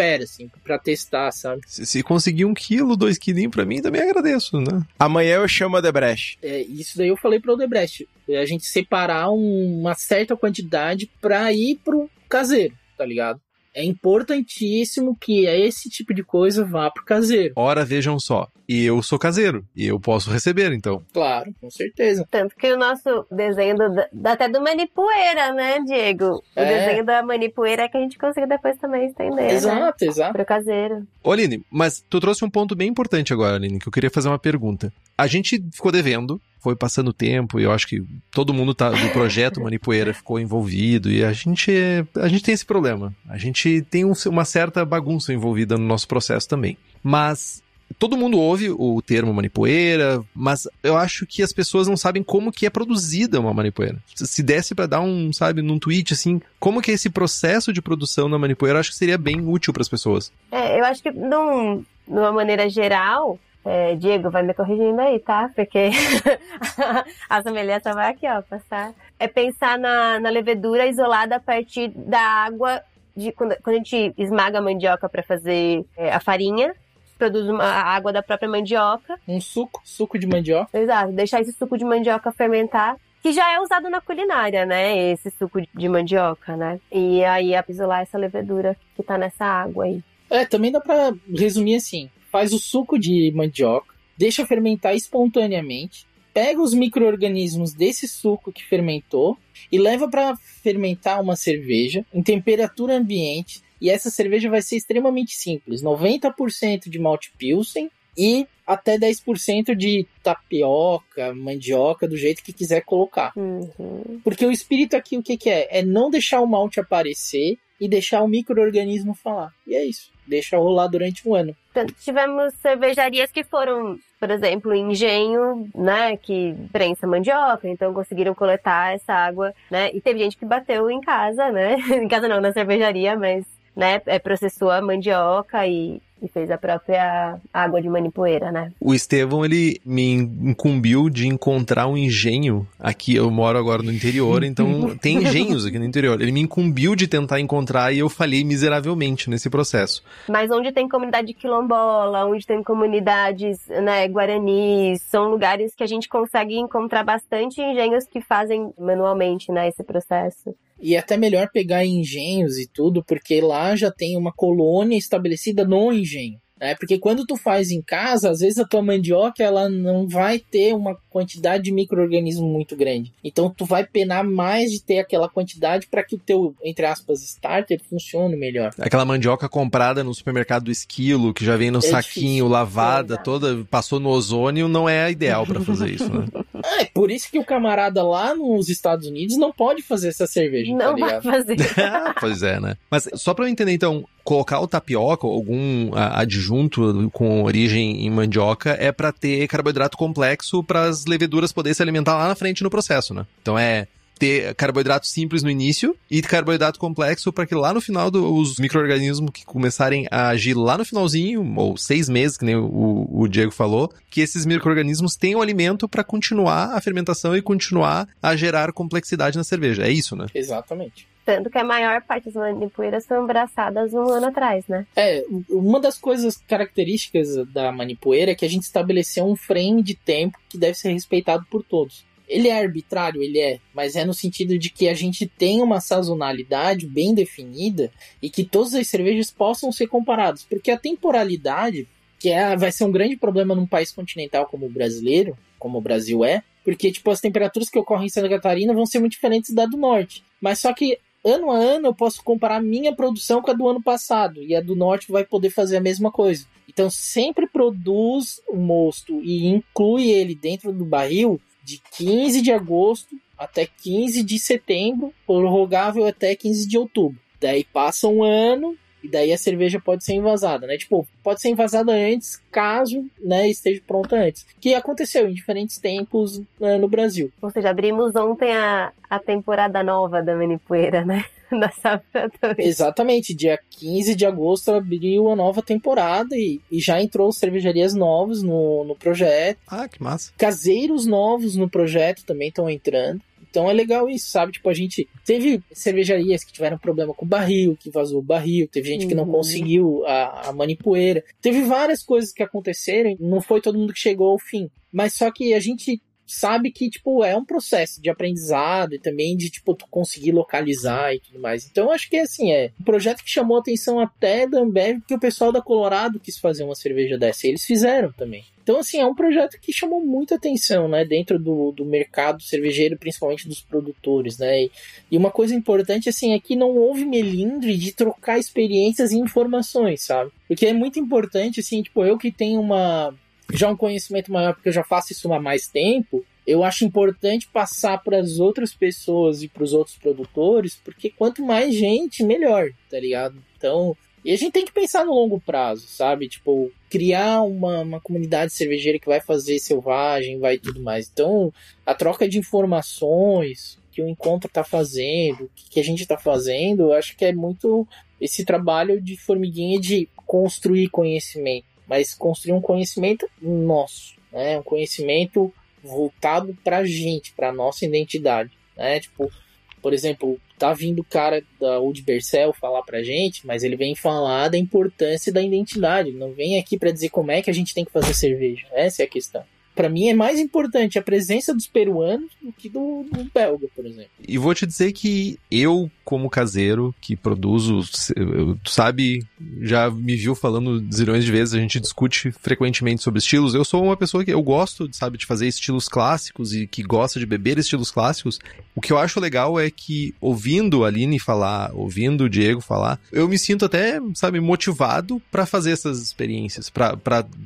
S4: fera, assim, pra testar, sabe?
S2: Se, se conseguir um quilo, dois quilinhos pra mim, também agradeço, né?
S1: Amanhã eu chamo a Debrecht.
S4: É, isso daí eu falei pro Debrecht. É a gente separar um, uma certa quantidade pra ir pro caseiro, tá ligado? É importantíssimo que esse tipo de coisa vá pro caseiro.
S2: Ora, vejam só. E eu sou caseiro. E eu posso receber, então.
S4: Claro, com certeza.
S3: Tanto que o nosso desenho do, da- até do Manipoeira, né, Diego? O
S4: É.
S3: desenho da Manipoeira é que a gente consegue depois também estender, né?
S4: Exato, exato.
S3: Pro caseiro.
S2: Ô, Aline, mas tu trouxe um ponto bem importante agora, Aline, que eu queria fazer uma pergunta. A gente ficou devendo, foi passando o tempo, e eu acho que todo mundo tá, do projeto Manipoeira ficou envolvido, e a gente, a gente tem esse problema. A gente tem um- uma certa bagunça envolvida no nosso processo também. Mas todo mundo ouve o termo manipoeira, mas eu acho que as pessoas não sabem como que é produzida uma manipoeira. Se- Se desse pra dar um, sabe, num tweet assim, como que é esse processo de produção da manipoeira, eu acho que seria bem útil para as pessoas.
S3: É, eu acho que num, de uma maneira geral, é, Diego vai me corrigindo aí, tá? Porque a semelhança vai aqui, ó, passar. É pensar na, na levedura isolada a partir da água de quando, quando a gente esmaga a mandioca para fazer é, a farinha, produz uma, a água da própria mandioca.
S4: Um suco, suco de mandioca.
S3: Exato, deixar esse suco de mandioca fermentar. Que já é usado na culinária, né? Esse suco de mandioca, né? E aí isolar essa levedura que tá nessa água aí.
S4: É, também dá pra resumir assim: faz o suco de mandioca, deixa fermentar espontaneamente, pega os micro-organismos desse suco que fermentou e leva para fermentar uma cerveja em temperatura ambiente. E essa cerveja vai ser extremamente simples: 90% de malte pilsen e até 10% de tapioca, mandioca, do jeito que quiser colocar.
S3: Uhum.
S4: Porque o espírito aqui, o que, que é? É não deixar o malte aparecer e deixar o micro-organismo falar. E é isso. Deixa rolar durante um ano.
S3: Tanto que tivemos cervejarias que foram, por exemplo, engenho, né, que prensa mandioca, então conseguiram coletar essa água, né, e teve gente que bateu em casa, né, em casa não, na cervejaria, mas, né, é, processou a mandioca e, e fez a própria água de manipoeira, né.
S2: O Estevão, ele me incumbiu de encontrar um engenho aqui. Eu moro agora no interior, então tem engenhos aqui no interior. Ele me incumbiu de tentar encontrar e eu falhei miseravelmente nesse processo.
S3: Mas onde tem comunidade quilombola, onde tem comunidades, né, guaranis, são lugares que a gente consegue encontrar bastante engenhos que fazem manualmente, né, esse processo.
S4: E é até melhor pegar engenhos e tudo, porque lá já tem uma colônia estabelecida no engenho. Né? Porque quando tu faz em casa, às vezes a tua mandioca ela não vai ter uma quantidade de micro-organismo muito grande. Então tu vai penar mais de ter aquela quantidade para que o teu, entre aspas, starter funcione melhor.
S2: Aquela mandioca comprada no supermercado do esquilo, que já vem no
S4: É
S2: saquinho,
S4: difícil.
S2: lavada,
S3: Exato.
S2: toda, passou no ozônio, não é a ideal pra fazer isso, né?
S4: É por isso que o camarada lá nos Estados Unidos não pode fazer essa cerveja, tá
S3: Não vai
S4: ligado?
S3: fazer.
S2: pois é, né? Mas só pra eu entender, então, colocar o tapioca ou algum ah, adjunto com origem em mandioca é pra ter carboidrato complexo para as leveduras poderem se alimentar lá na frente no processo, né? Então é ter carboidrato simples no início e carboidrato complexo para que lá no final do- os micro-organismos que começarem a agir lá no finalzinho, ou seis meses, que nem o, o Diego falou, que esses micro-organismos tenham alimento para continuar a fermentação e continuar a gerar complexidade na cerveja. É isso, né?
S4: Exatamente.
S3: Tanto que a maior parte das manipoeiras foram abraçadas um ano atrás, né?
S4: É, uma das coisas características da manipoeira é que a gente estabeleceu um frame de tempo que deve ser respeitado por todos. Ele é arbitrário, ele é, mas é no sentido de que a gente tem uma sazonalidade bem definida e que todas as cervejas possam ser comparadas, porque a temporalidade, que é, vai ser um grande problema num país continental como o brasileiro, como o Brasil é, porque tipo as temperaturas que ocorrem em Santa Catarina vão ser muito diferentes da do norte. Mas só que ano a ano eu posso comparar a minha produção com a do ano passado e a do norte vai poder fazer a mesma coisa. Então sempre produz o mosto e inclui ele dentro do barril de 15 de agosto até 15 de setembro, prorrogável até 15 de outubro. Daí passa um ano e daí a cerveja pode ser envasada, né? Tipo, pode ser envasada antes, caso, né, esteja pronta antes. Que aconteceu em diferentes tempos né, no Brasil.
S3: Ou seja, abrimos ontem a, a temporada nova da manipoeira, né? Da safra 2.
S4: Exatamente, dia 15 de agosto abriu a nova temporada e, e já entrou cervejarias novas no, no projeto.
S2: Ah, que massa.
S4: Caseiros novos no projeto também estão entrando. Então é legal isso, sabe? Tipo, a gente teve cervejarias que tiveram problema com o barril, que vazou o barril, teve gente que não
S3: Uhum.
S4: conseguiu a, a manipoeira. Teve várias coisas que aconteceram, não foi todo mundo que chegou ao fim. Mas só que a gente sabe que, tipo, é um processo de aprendizado e também de, tipo, tu conseguir localizar e tudo mais. Então, acho que, assim, é um projeto que chamou atenção até da Ambev, porque o pessoal da Colorado quis fazer uma cerveja dessa. E eles fizeram também. Então, assim, é um projeto que chamou muita atenção, né, dentro do, do mercado cervejeiro, principalmente dos produtores, né, e, e uma coisa importante, assim, é que não houve melindre de trocar experiências e informações, sabe? Porque é muito importante, assim, tipo, eu que tenho uma, já um conhecimento maior, porque eu já faço isso há mais tempo, eu acho importante passar para as outras pessoas e para os outros produtores, porque quanto mais gente, melhor, tá ligado? Então, e a gente tem que pensar no longo prazo, sabe? Tipo, criar uma, uma comunidade cervejeira que vai fazer selvagem, vai tudo mais. Então, a troca de informações que o encontro está fazendo, que a gente está fazendo, eu acho que é muito esse trabalho de formiguinha de construir conhecimento mas construir um conhecimento nosso, né? Um conhecimento voltado pra gente, pra nossa identidade, né? Tipo, por exemplo, tá vindo o cara da Old Bercel falar pra gente, mas ele vem falar da importância da identidade, não vem aqui para dizer como é que a gente tem que fazer cerveja. Essa é a questão para mim é mais importante a presença dos peruanos do que do, do, belga, por exemplo.
S2: E vou te dizer que eu, como caseiro, que produzo, tu sabe, já me viu falando zilhões de vezes, a gente discute frequentemente sobre estilos. Eu sou uma pessoa que eu gosto, sabe, de fazer estilos clássicos e que gosta de beber estilos clássicos. O que eu acho legal é que, ouvindo a Aline falar, ouvindo o Diego falar, eu me sinto até, sabe, motivado para fazer essas experiências. Pra,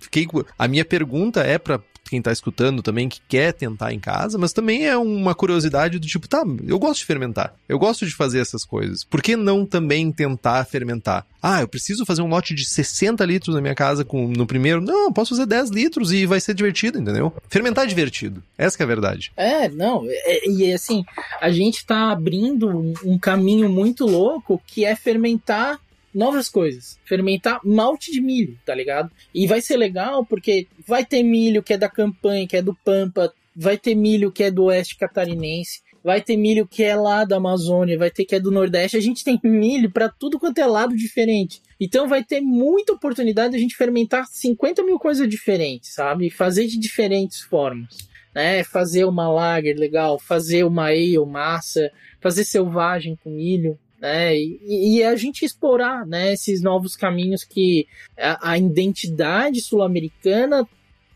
S2: fiquei, a minha pergunta é para quem tá escutando também que quer tentar em casa, mas também é uma curiosidade do tipo, tá, eu gosto de fermentar, eu gosto de fazer essas coisas. Por que não também tentar fermentar? Ah, eu preciso fazer um lote de 60 litros na minha casa com, no primeiro. Não, posso fazer 10 litros e vai ser divertido, entendeu? Fermentar é divertido. Essa é a verdade.
S4: É, não. É, e é, assim, a gente tá abrindo um caminho muito louco que é fermentar novas coisas. Fermentar malte de milho, tá ligado? E vai ser legal porque vai ter milho que é da campanha, que é do Pampa, vai ter milho que é do oeste catarinense, vai ter milho que é lá da Amazônia, vai ter que é do Nordeste. A gente tem milho para tudo quanto é lado diferente. Então vai ter muita oportunidade de a gente fermentar 50 mil coisas diferentes, sabe? Fazer de diferentes formas. Né? Fazer uma lager legal, fazer uma ale massa, fazer selvagem com milho né? E, e, a gente explorar, né, esses novos caminhos que a, a identidade sul-americana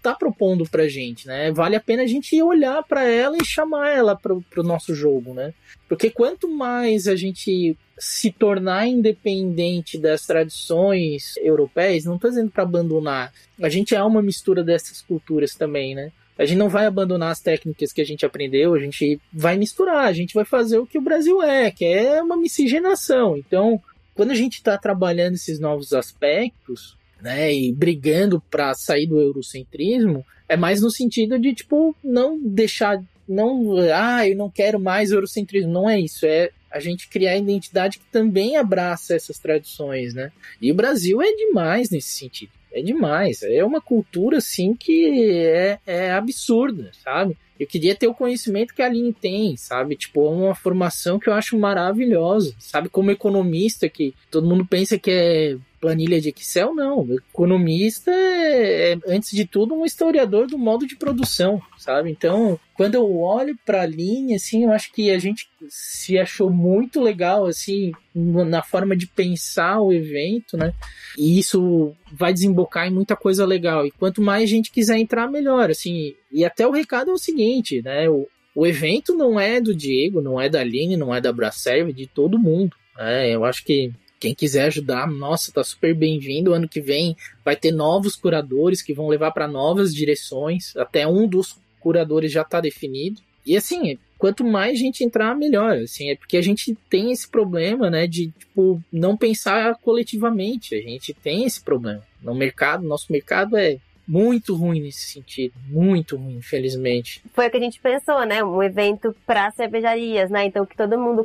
S4: tá propondo pra gente, né? Vale a pena a gente olhar para ela e chamar ela pro, pro nosso jogo, né? Porque quanto mais a gente se tornar independente das tradições europeias, não tô dizendo para abandonar, a gente é uma mistura dessas culturas também, né? A gente não vai abandonar as técnicas que a gente aprendeu, a gente vai misturar, a gente vai fazer o que o Brasil é, que é uma miscigenação. Então, quando a gente está trabalhando esses novos aspectos, né, e brigando para sair do eurocentrismo, é mais no sentido de, tipo, não deixar, não, ah, eu não quero mais eurocentrismo, não é isso, é a gente criar identidade que também abraça essas tradições, né? E o Brasil é demais nesse sentido é demais. É uma cultura, assim, que é, é absurda, sabe? Eu queria ter o conhecimento que a Aline tem, sabe? Tipo, é uma formação que eu acho maravilhosa, sabe? Como economista, que todo mundo pensa que é planilha de Excel, não. O economista é, é, antes de tudo, um historiador do modo de produção, sabe? Então, quando eu olho para a linha, assim, eu acho que a gente se achou muito legal, assim, na forma de pensar o evento, né? E isso vai desembocar em muita coisa legal. E quanto mais gente quiser entrar, melhor, assim. E até o recado é o seguinte, né? O, o evento não é do Diego, não é da Aline, não é da Bracerve, de todo mundo. É, eu acho que quem quiser ajudar, nossa, tá super bem-vindo. Ano que vem vai ter novos curadores que vão levar para novas direções. Até um dos curadores já tá definido. E assim, quanto mais gente entrar, melhor. Assim, é porque a gente tem esse problema, né, de tipo não pensar coletivamente. A gente tem esse problema no mercado. Nosso mercado é muito ruim nesse sentido, muito ruim, infelizmente.
S3: Foi o que a gente pensou, né? Um evento para cervejarias, né? Então que todo mundo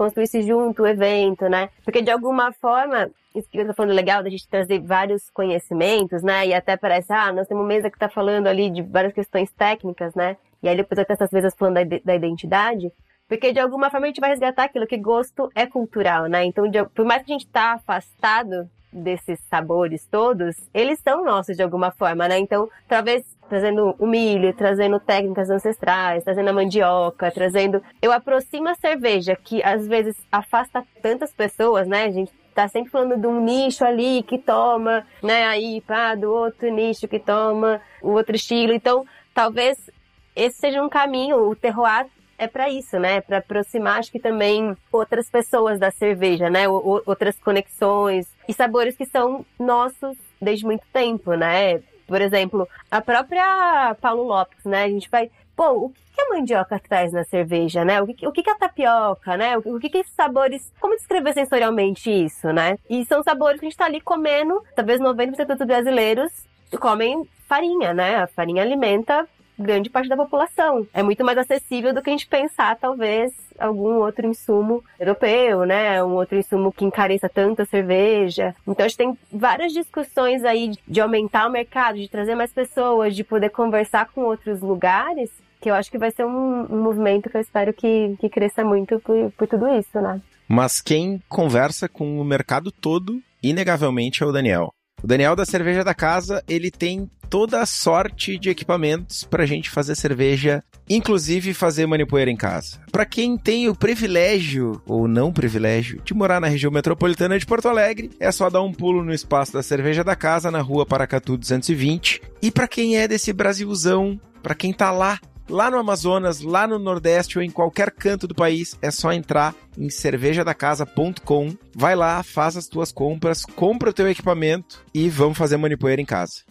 S3: construísse junto o evento, né? Porque de alguma forma, isso que eu tô falando legal, da gente trazer vários conhecimentos, né? E até parece, ah, nós temos uma mesa que tá falando ali de várias questões técnicas, né? E aí depois até essas mesas falando da, da identidade. Porque de alguma forma a gente vai resgatar aquilo que gosto é cultural, né? Então, de, por mais que a gente tá afastado desses sabores todos, eles são nossos de alguma forma, né? Então, talvez trazendo o milho, trazendo técnicas ancestrais, trazendo a mandioca, trazendo. Eu aproximo a cerveja, que às vezes afasta tantas pessoas, né? A gente tá sempre falando de um nicho ali que toma, né? Aí, pá, do outro nicho que toma o outro estilo. Então, talvez esse seja um caminho, o terroir é para isso, né? Para aproximar, acho que também outras pessoas da cerveja, né? O, outras conexões e sabores que são nossos desde muito tempo, né? Por exemplo, a própria Paulo Lopes, né? A gente vai, pô, o que a mandioca traz na cerveja, né? O que, o que a tapioca, né? O que, que esses sabores. Como descrever sensorialmente isso, né? E são sabores que a gente tá ali comendo, talvez 90% dos brasileiros comem farinha, né? A farinha alimenta grande parte da população. É muito mais acessível do que a gente pensar, talvez, algum outro insumo europeu, né? Um outro insumo que encareça tanto a cerveja. Então a gente tem várias discussões aí de aumentar o mercado, de trazer mais pessoas, de poder conversar com outros lugares, que eu acho que vai ser um, um movimento que eu espero que, que cresça muito por, por tudo isso, né?
S1: Mas quem conversa com o mercado todo, inegavelmente, é o Daniel. O Daniel da Cerveja da Casa, ele tem toda a sorte de equipamentos para a gente fazer cerveja, inclusive fazer manipoeira em casa. Para quem tem o privilégio ou não privilégio de morar na região metropolitana de Porto Alegre, é só dar um pulo no espaço da Cerveja da Casa na Rua Paracatu 220. E para quem é desse Brasilzão, para quem tá lá lá no Amazonas, lá no Nordeste ou em qualquer canto do país, é só entrar em cervejadacasa.com. Vai lá, faz as tuas compras, compra o teu equipamento e vamos fazer manipoeira em casa.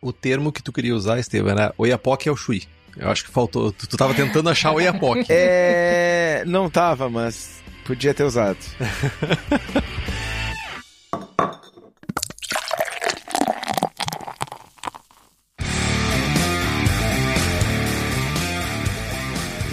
S2: O termo que tu queria usar, Estevam, era Oiapoque é o Chui. Eu acho que faltou. Tu, tu tava tentando achar o Oiapoque.
S1: É. Não tava, mas podia ter usado.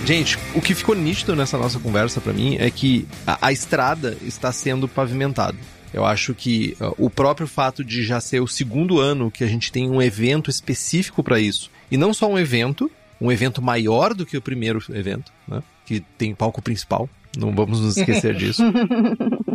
S2: Gente, o que ficou nítido nessa nossa conversa para mim é que a, a, estrada está sendo pavimentada. Eu acho que uh, o próprio fato de já ser o segundo ano que a gente tem um evento específico para isso, e não só um evento, um evento maior do que o primeiro evento, né? Que tem palco principal, não vamos nos esquecer disso.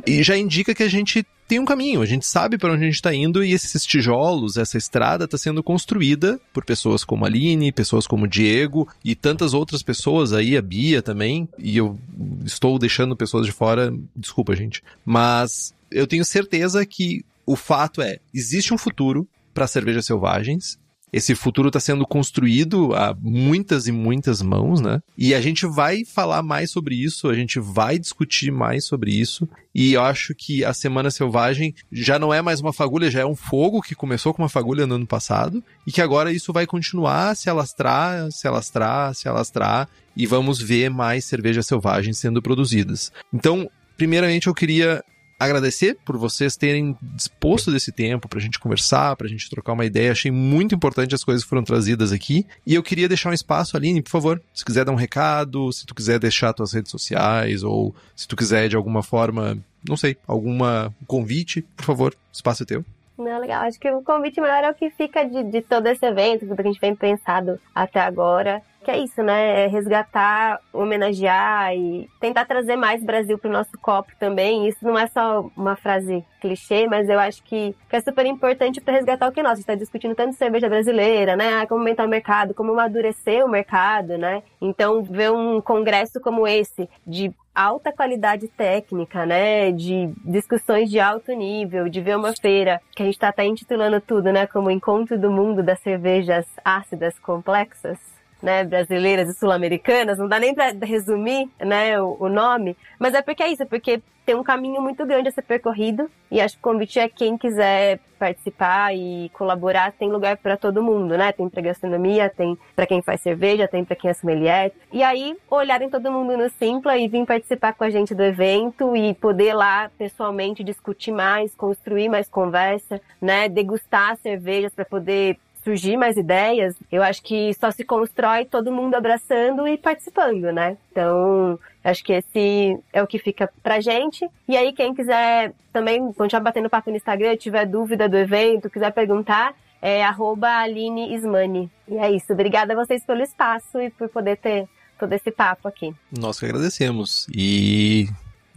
S2: E já indica que a gente tem um caminho, a gente sabe para onde a gente está indo e esses tijolos, essa estrada está sendo construída por pessoas como a Aline, pessoas como o Diego e tantas outras pessoas aí, a Bia também, e eu estou deixando pessoas de fora, desculpa gente, mas eu tenho certeza que o fato é, existe um futuro para cervejas selvagens, esse futuro está sendo construído a muitas e muitas mãos, né? E a gente vai falar mais sobre isso, a gente vai discutir mais sobre isso. E eu acho que a Semana Selvagem já não é mais uma fagulha, já é um fogo que começou com uma fagulha no ano passado e que agora isso vai continuar a se alastrar, se alastrar, se alastrar e vamos ver mais cervejas selvagens sendo produzidas. Então, primeiramente eu queria agradecer por vocês terem disposto desse tempo pra gente conversar, pra gente trocar uma ideia. Achei muito importante as coisas que foram trazidas aqui. E eu queria deixar um espaço, Aline, por favor, se quiser dar um recado, se tu quiser deixar tuas redes sociais, ou se tu quiser de alguma forma, não sei, alguma convite, por favor, espaço é teu.
S3: Não, legal. Acho que o convite maior é o que fica de, de todo esse evento, tudo que a gente vem pensado até agora que é isso, né? É resgatar, homenagear e tentar trazer mais Brasil para o nosso copo também. Isso não é só uma frase clichê, mas eu acho que, que é super importante para resgatar o que é nosso. A gente está discutindo tanto cerveja brasileira, né? Ah, como aumentar o mercado, como amadurecer o mercado, né? Então, ver um congresso como esse, de alta qualidade técnica, né? De discussões de alto nível, de ver uma feira que a gente está até intitulando tudo, né? Como Encontro do Mundo das Cervejas Ácidas Complexas né, brasileiras e sul-americanas, não dá nem para resumir, né, o, o, nome, mas é porque é isso, é porque tem um caminho muito grande a ser percorrido e acho que o convite é quem quiser participar e colaborar, tem lugar para todo mundo, né? Tem para gastronomia, tem para quem faz cerveja, tem para quem é sommelier. E aí, olharem todo mundo no Simpla e vir participar com a gente do evento e poder lá pessoalmente discutir mais, construir mais conversa, né? Degustar cervejas para poder surgir mais ideias, eu acho que só se constrói todo mundo abraçando e participando, né? Então, acho que esse é o que fica pra gente. E aí, quem quiser também continuar batendo papo no Instagram, tiver dúvida do evento, quiser perguntar, é arroba Aline Ismani. E é isso. Obrigada a vocês pelo espaço e por poder ter todo esse papo aqui.
S2: Nós que agradecemos. E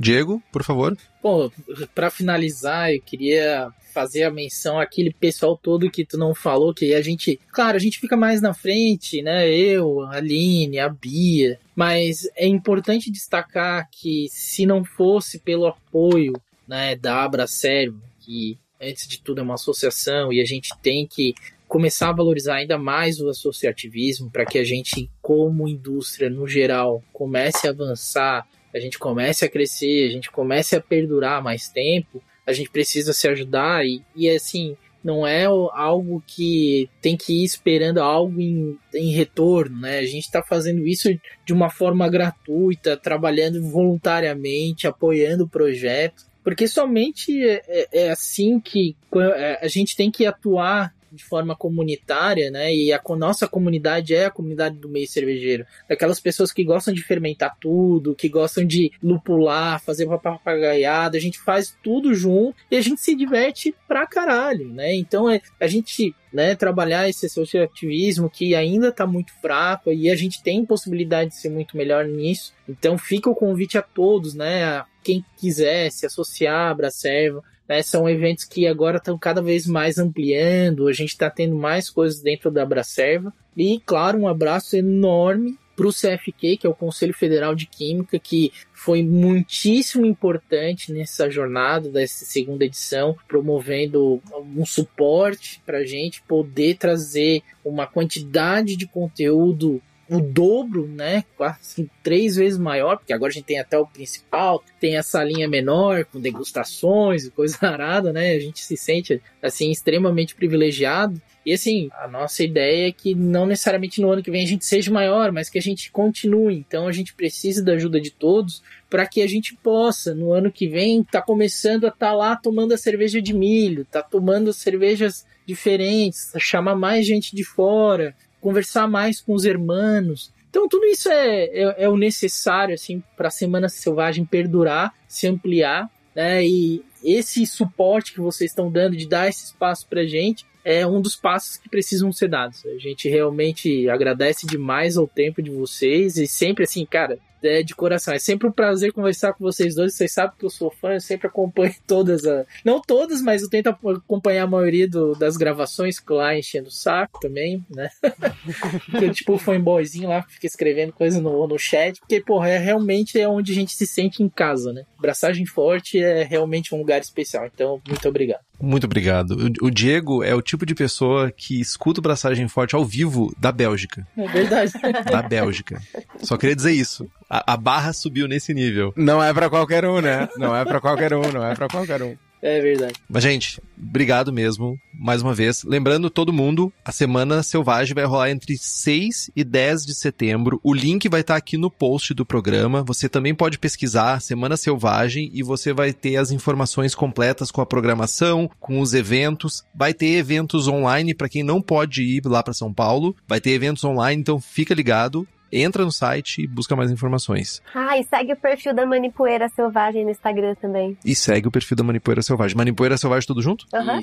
S2: Diego, por favor.
S4: Bom, para finalizar, eu queria fazer a menção àquele pessoal todo que tu não falou, que a gente, claro, a gente fica mais na frente, né? Eu, a Aline, a Bia, mas é importante destacar que se não fosse pelo apoio, né, da Abra Sério, que antes de tudo é uma associação e a gente tem que começar a valorizar ainda mais o associativismo para que a gente, como indústria no geral, comece a avançar, a gente comece a crescer, a gente comece a perdurar mais tempo, a gente precisa se ajudar e, e assim, não é algo que tem que ir esperando algo em, em retorno, né? A gente está fazendo isso de uma forma gratuita, trabalhando voluntariamente, apoiando o projeto, porque somente é, é, é assim que é, a gente tem que atuar de forma comunitária, né? E a nossa comunidade é a comunidade do meio cervejeiro. Aquelas pessoas que gostam de fermentar tudo, que gostam de lupular, fazer papagaiada, a gente faz tudo junto e a gente se diverte pra caralho, né? Então é, a gente né, trabalhar esse associativismo que ainda está muito fraco e a gente tem possibilidade de ser muito melhor nisso. Então fica o convite a todos, né, a quem quiser se associar à Bracerva, né? São eventos que agora estão cada vez mais ampliando, a gente está tendo mais coisas dentro da Abracerva. E, claro, um abraço enorme para o CFQ, que é o Conselho Federal de Química, que foi muitíssimo importante nessa jornada dessa segunda edição, promovendo um suporte para a gente poder trazer uma quantidade de conteúdo o dobro, né? Quase três vezes maior, porque agora a gente tem até o principal, tem essa linha menor com degustações e coisa arada, né? A gente se sente assim extremamente privilegiado. E assim, a nossa ideia é que não necessariamente no ano que vem a gente seja maior, mas que a gente continue. Então a gente precisa da ajuda de todos para que a gente possa, no ano que vem, tá começando a estar tá lá tomando a cerveja de milho, tá tomando cervejas diferentes, chamar mais gente de fora, conversar mais com os hermanos. Então tudo isso é, é, é o necessário assim para a Semana Selvagem perdurar, se ampliar, né? E esse suporte que vocês estão dando de dar esse espaço para gente é um dos passos que precisam ser dados. A gente realmente agradece demais ao tempo de vocês e sempre assim, cara, é de coração. É sempre um prazer conversar com vocês dois. Vocês sabem que eu sou fã, eu sempre acompanho todas as. Não todas, mas eu tento acompanhar a maioria do, das gravações, lá enchendo o saco também, né? eu, tipo, fanboyzinho lá, fica escrevendo coisa no, no chat, porque, porra, é realmente é onde a gente se sente em casa, né? Braçagem Forte é realmente um lugar especial. Então, muito obrigado.
S2: Muito obrigado. O, Diego é o tipo de pessoa que escuta o Braçagem Forte ao vivo da Bélgica.
S4: É verdade.
S2: Da Bélgica. Só queria dizer isso. A, a barra subiu nesse nível.
S1: Não é para qualquer um, né? Não é para qualquer um, não é para qualquer um.
S4: É verdade.
S2: Mas, gente, obrigado mesmo, mais uma vez. Lembrando todo mundo, a Semana Selvagem vai rolar entre 6 e 10 de setembro. O link vai estar aqui no post do programa. Você também pode pesquisar Semana Selvagem e você vai ter as informações completas com a programação, com os eventos. Vai ter eventos online para quem não pode ir lá para São Paulo. Vai ter eventos online, então fica ligado entra no site e busca mais informações.
S3: Ah, e segue o perfil da Manipoeira Selvagem no Instagram também.
S2: E segue o perfil da Manipoeira Selvagem. Manipoeira Selvagem tudo junto?
S3: Aham. Uhum.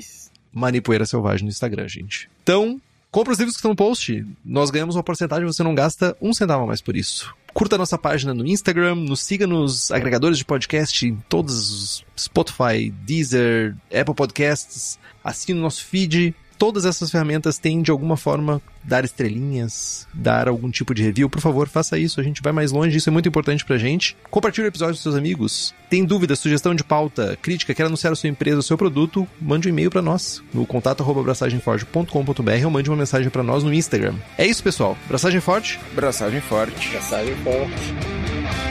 S2: Manipoeira Selvagem no Instagram, gente. Então, compra os livros que estão no post. Nós ganhamos uma porcentagem, você não gasta um centavo a mais por isso. Curta nossa página no Instagram, nos siga nos agregadores de podcast, em todos os Spotify, Deezer, Apple Podcasts, assine o nosso feed todas essas ferramentas têm de alguma forma dar estrelinhas, dar algum tipo de review, por favor, faça isso. A gente vai mais longe, isso é muito importante pra gente. Compartilhe o episódio com seus amigos. Tem dúvida, sugestão de pauta, crítica, quer anunciar a sua empresa, o seu produto, mande um e-mail para nós no contato@braçagemforte.com.br ou mande uma mensagem para nós no Instagram. É isso, pessoal. Braçagem forte.
S1: Braçagem forte.
S4: Braçagem forte.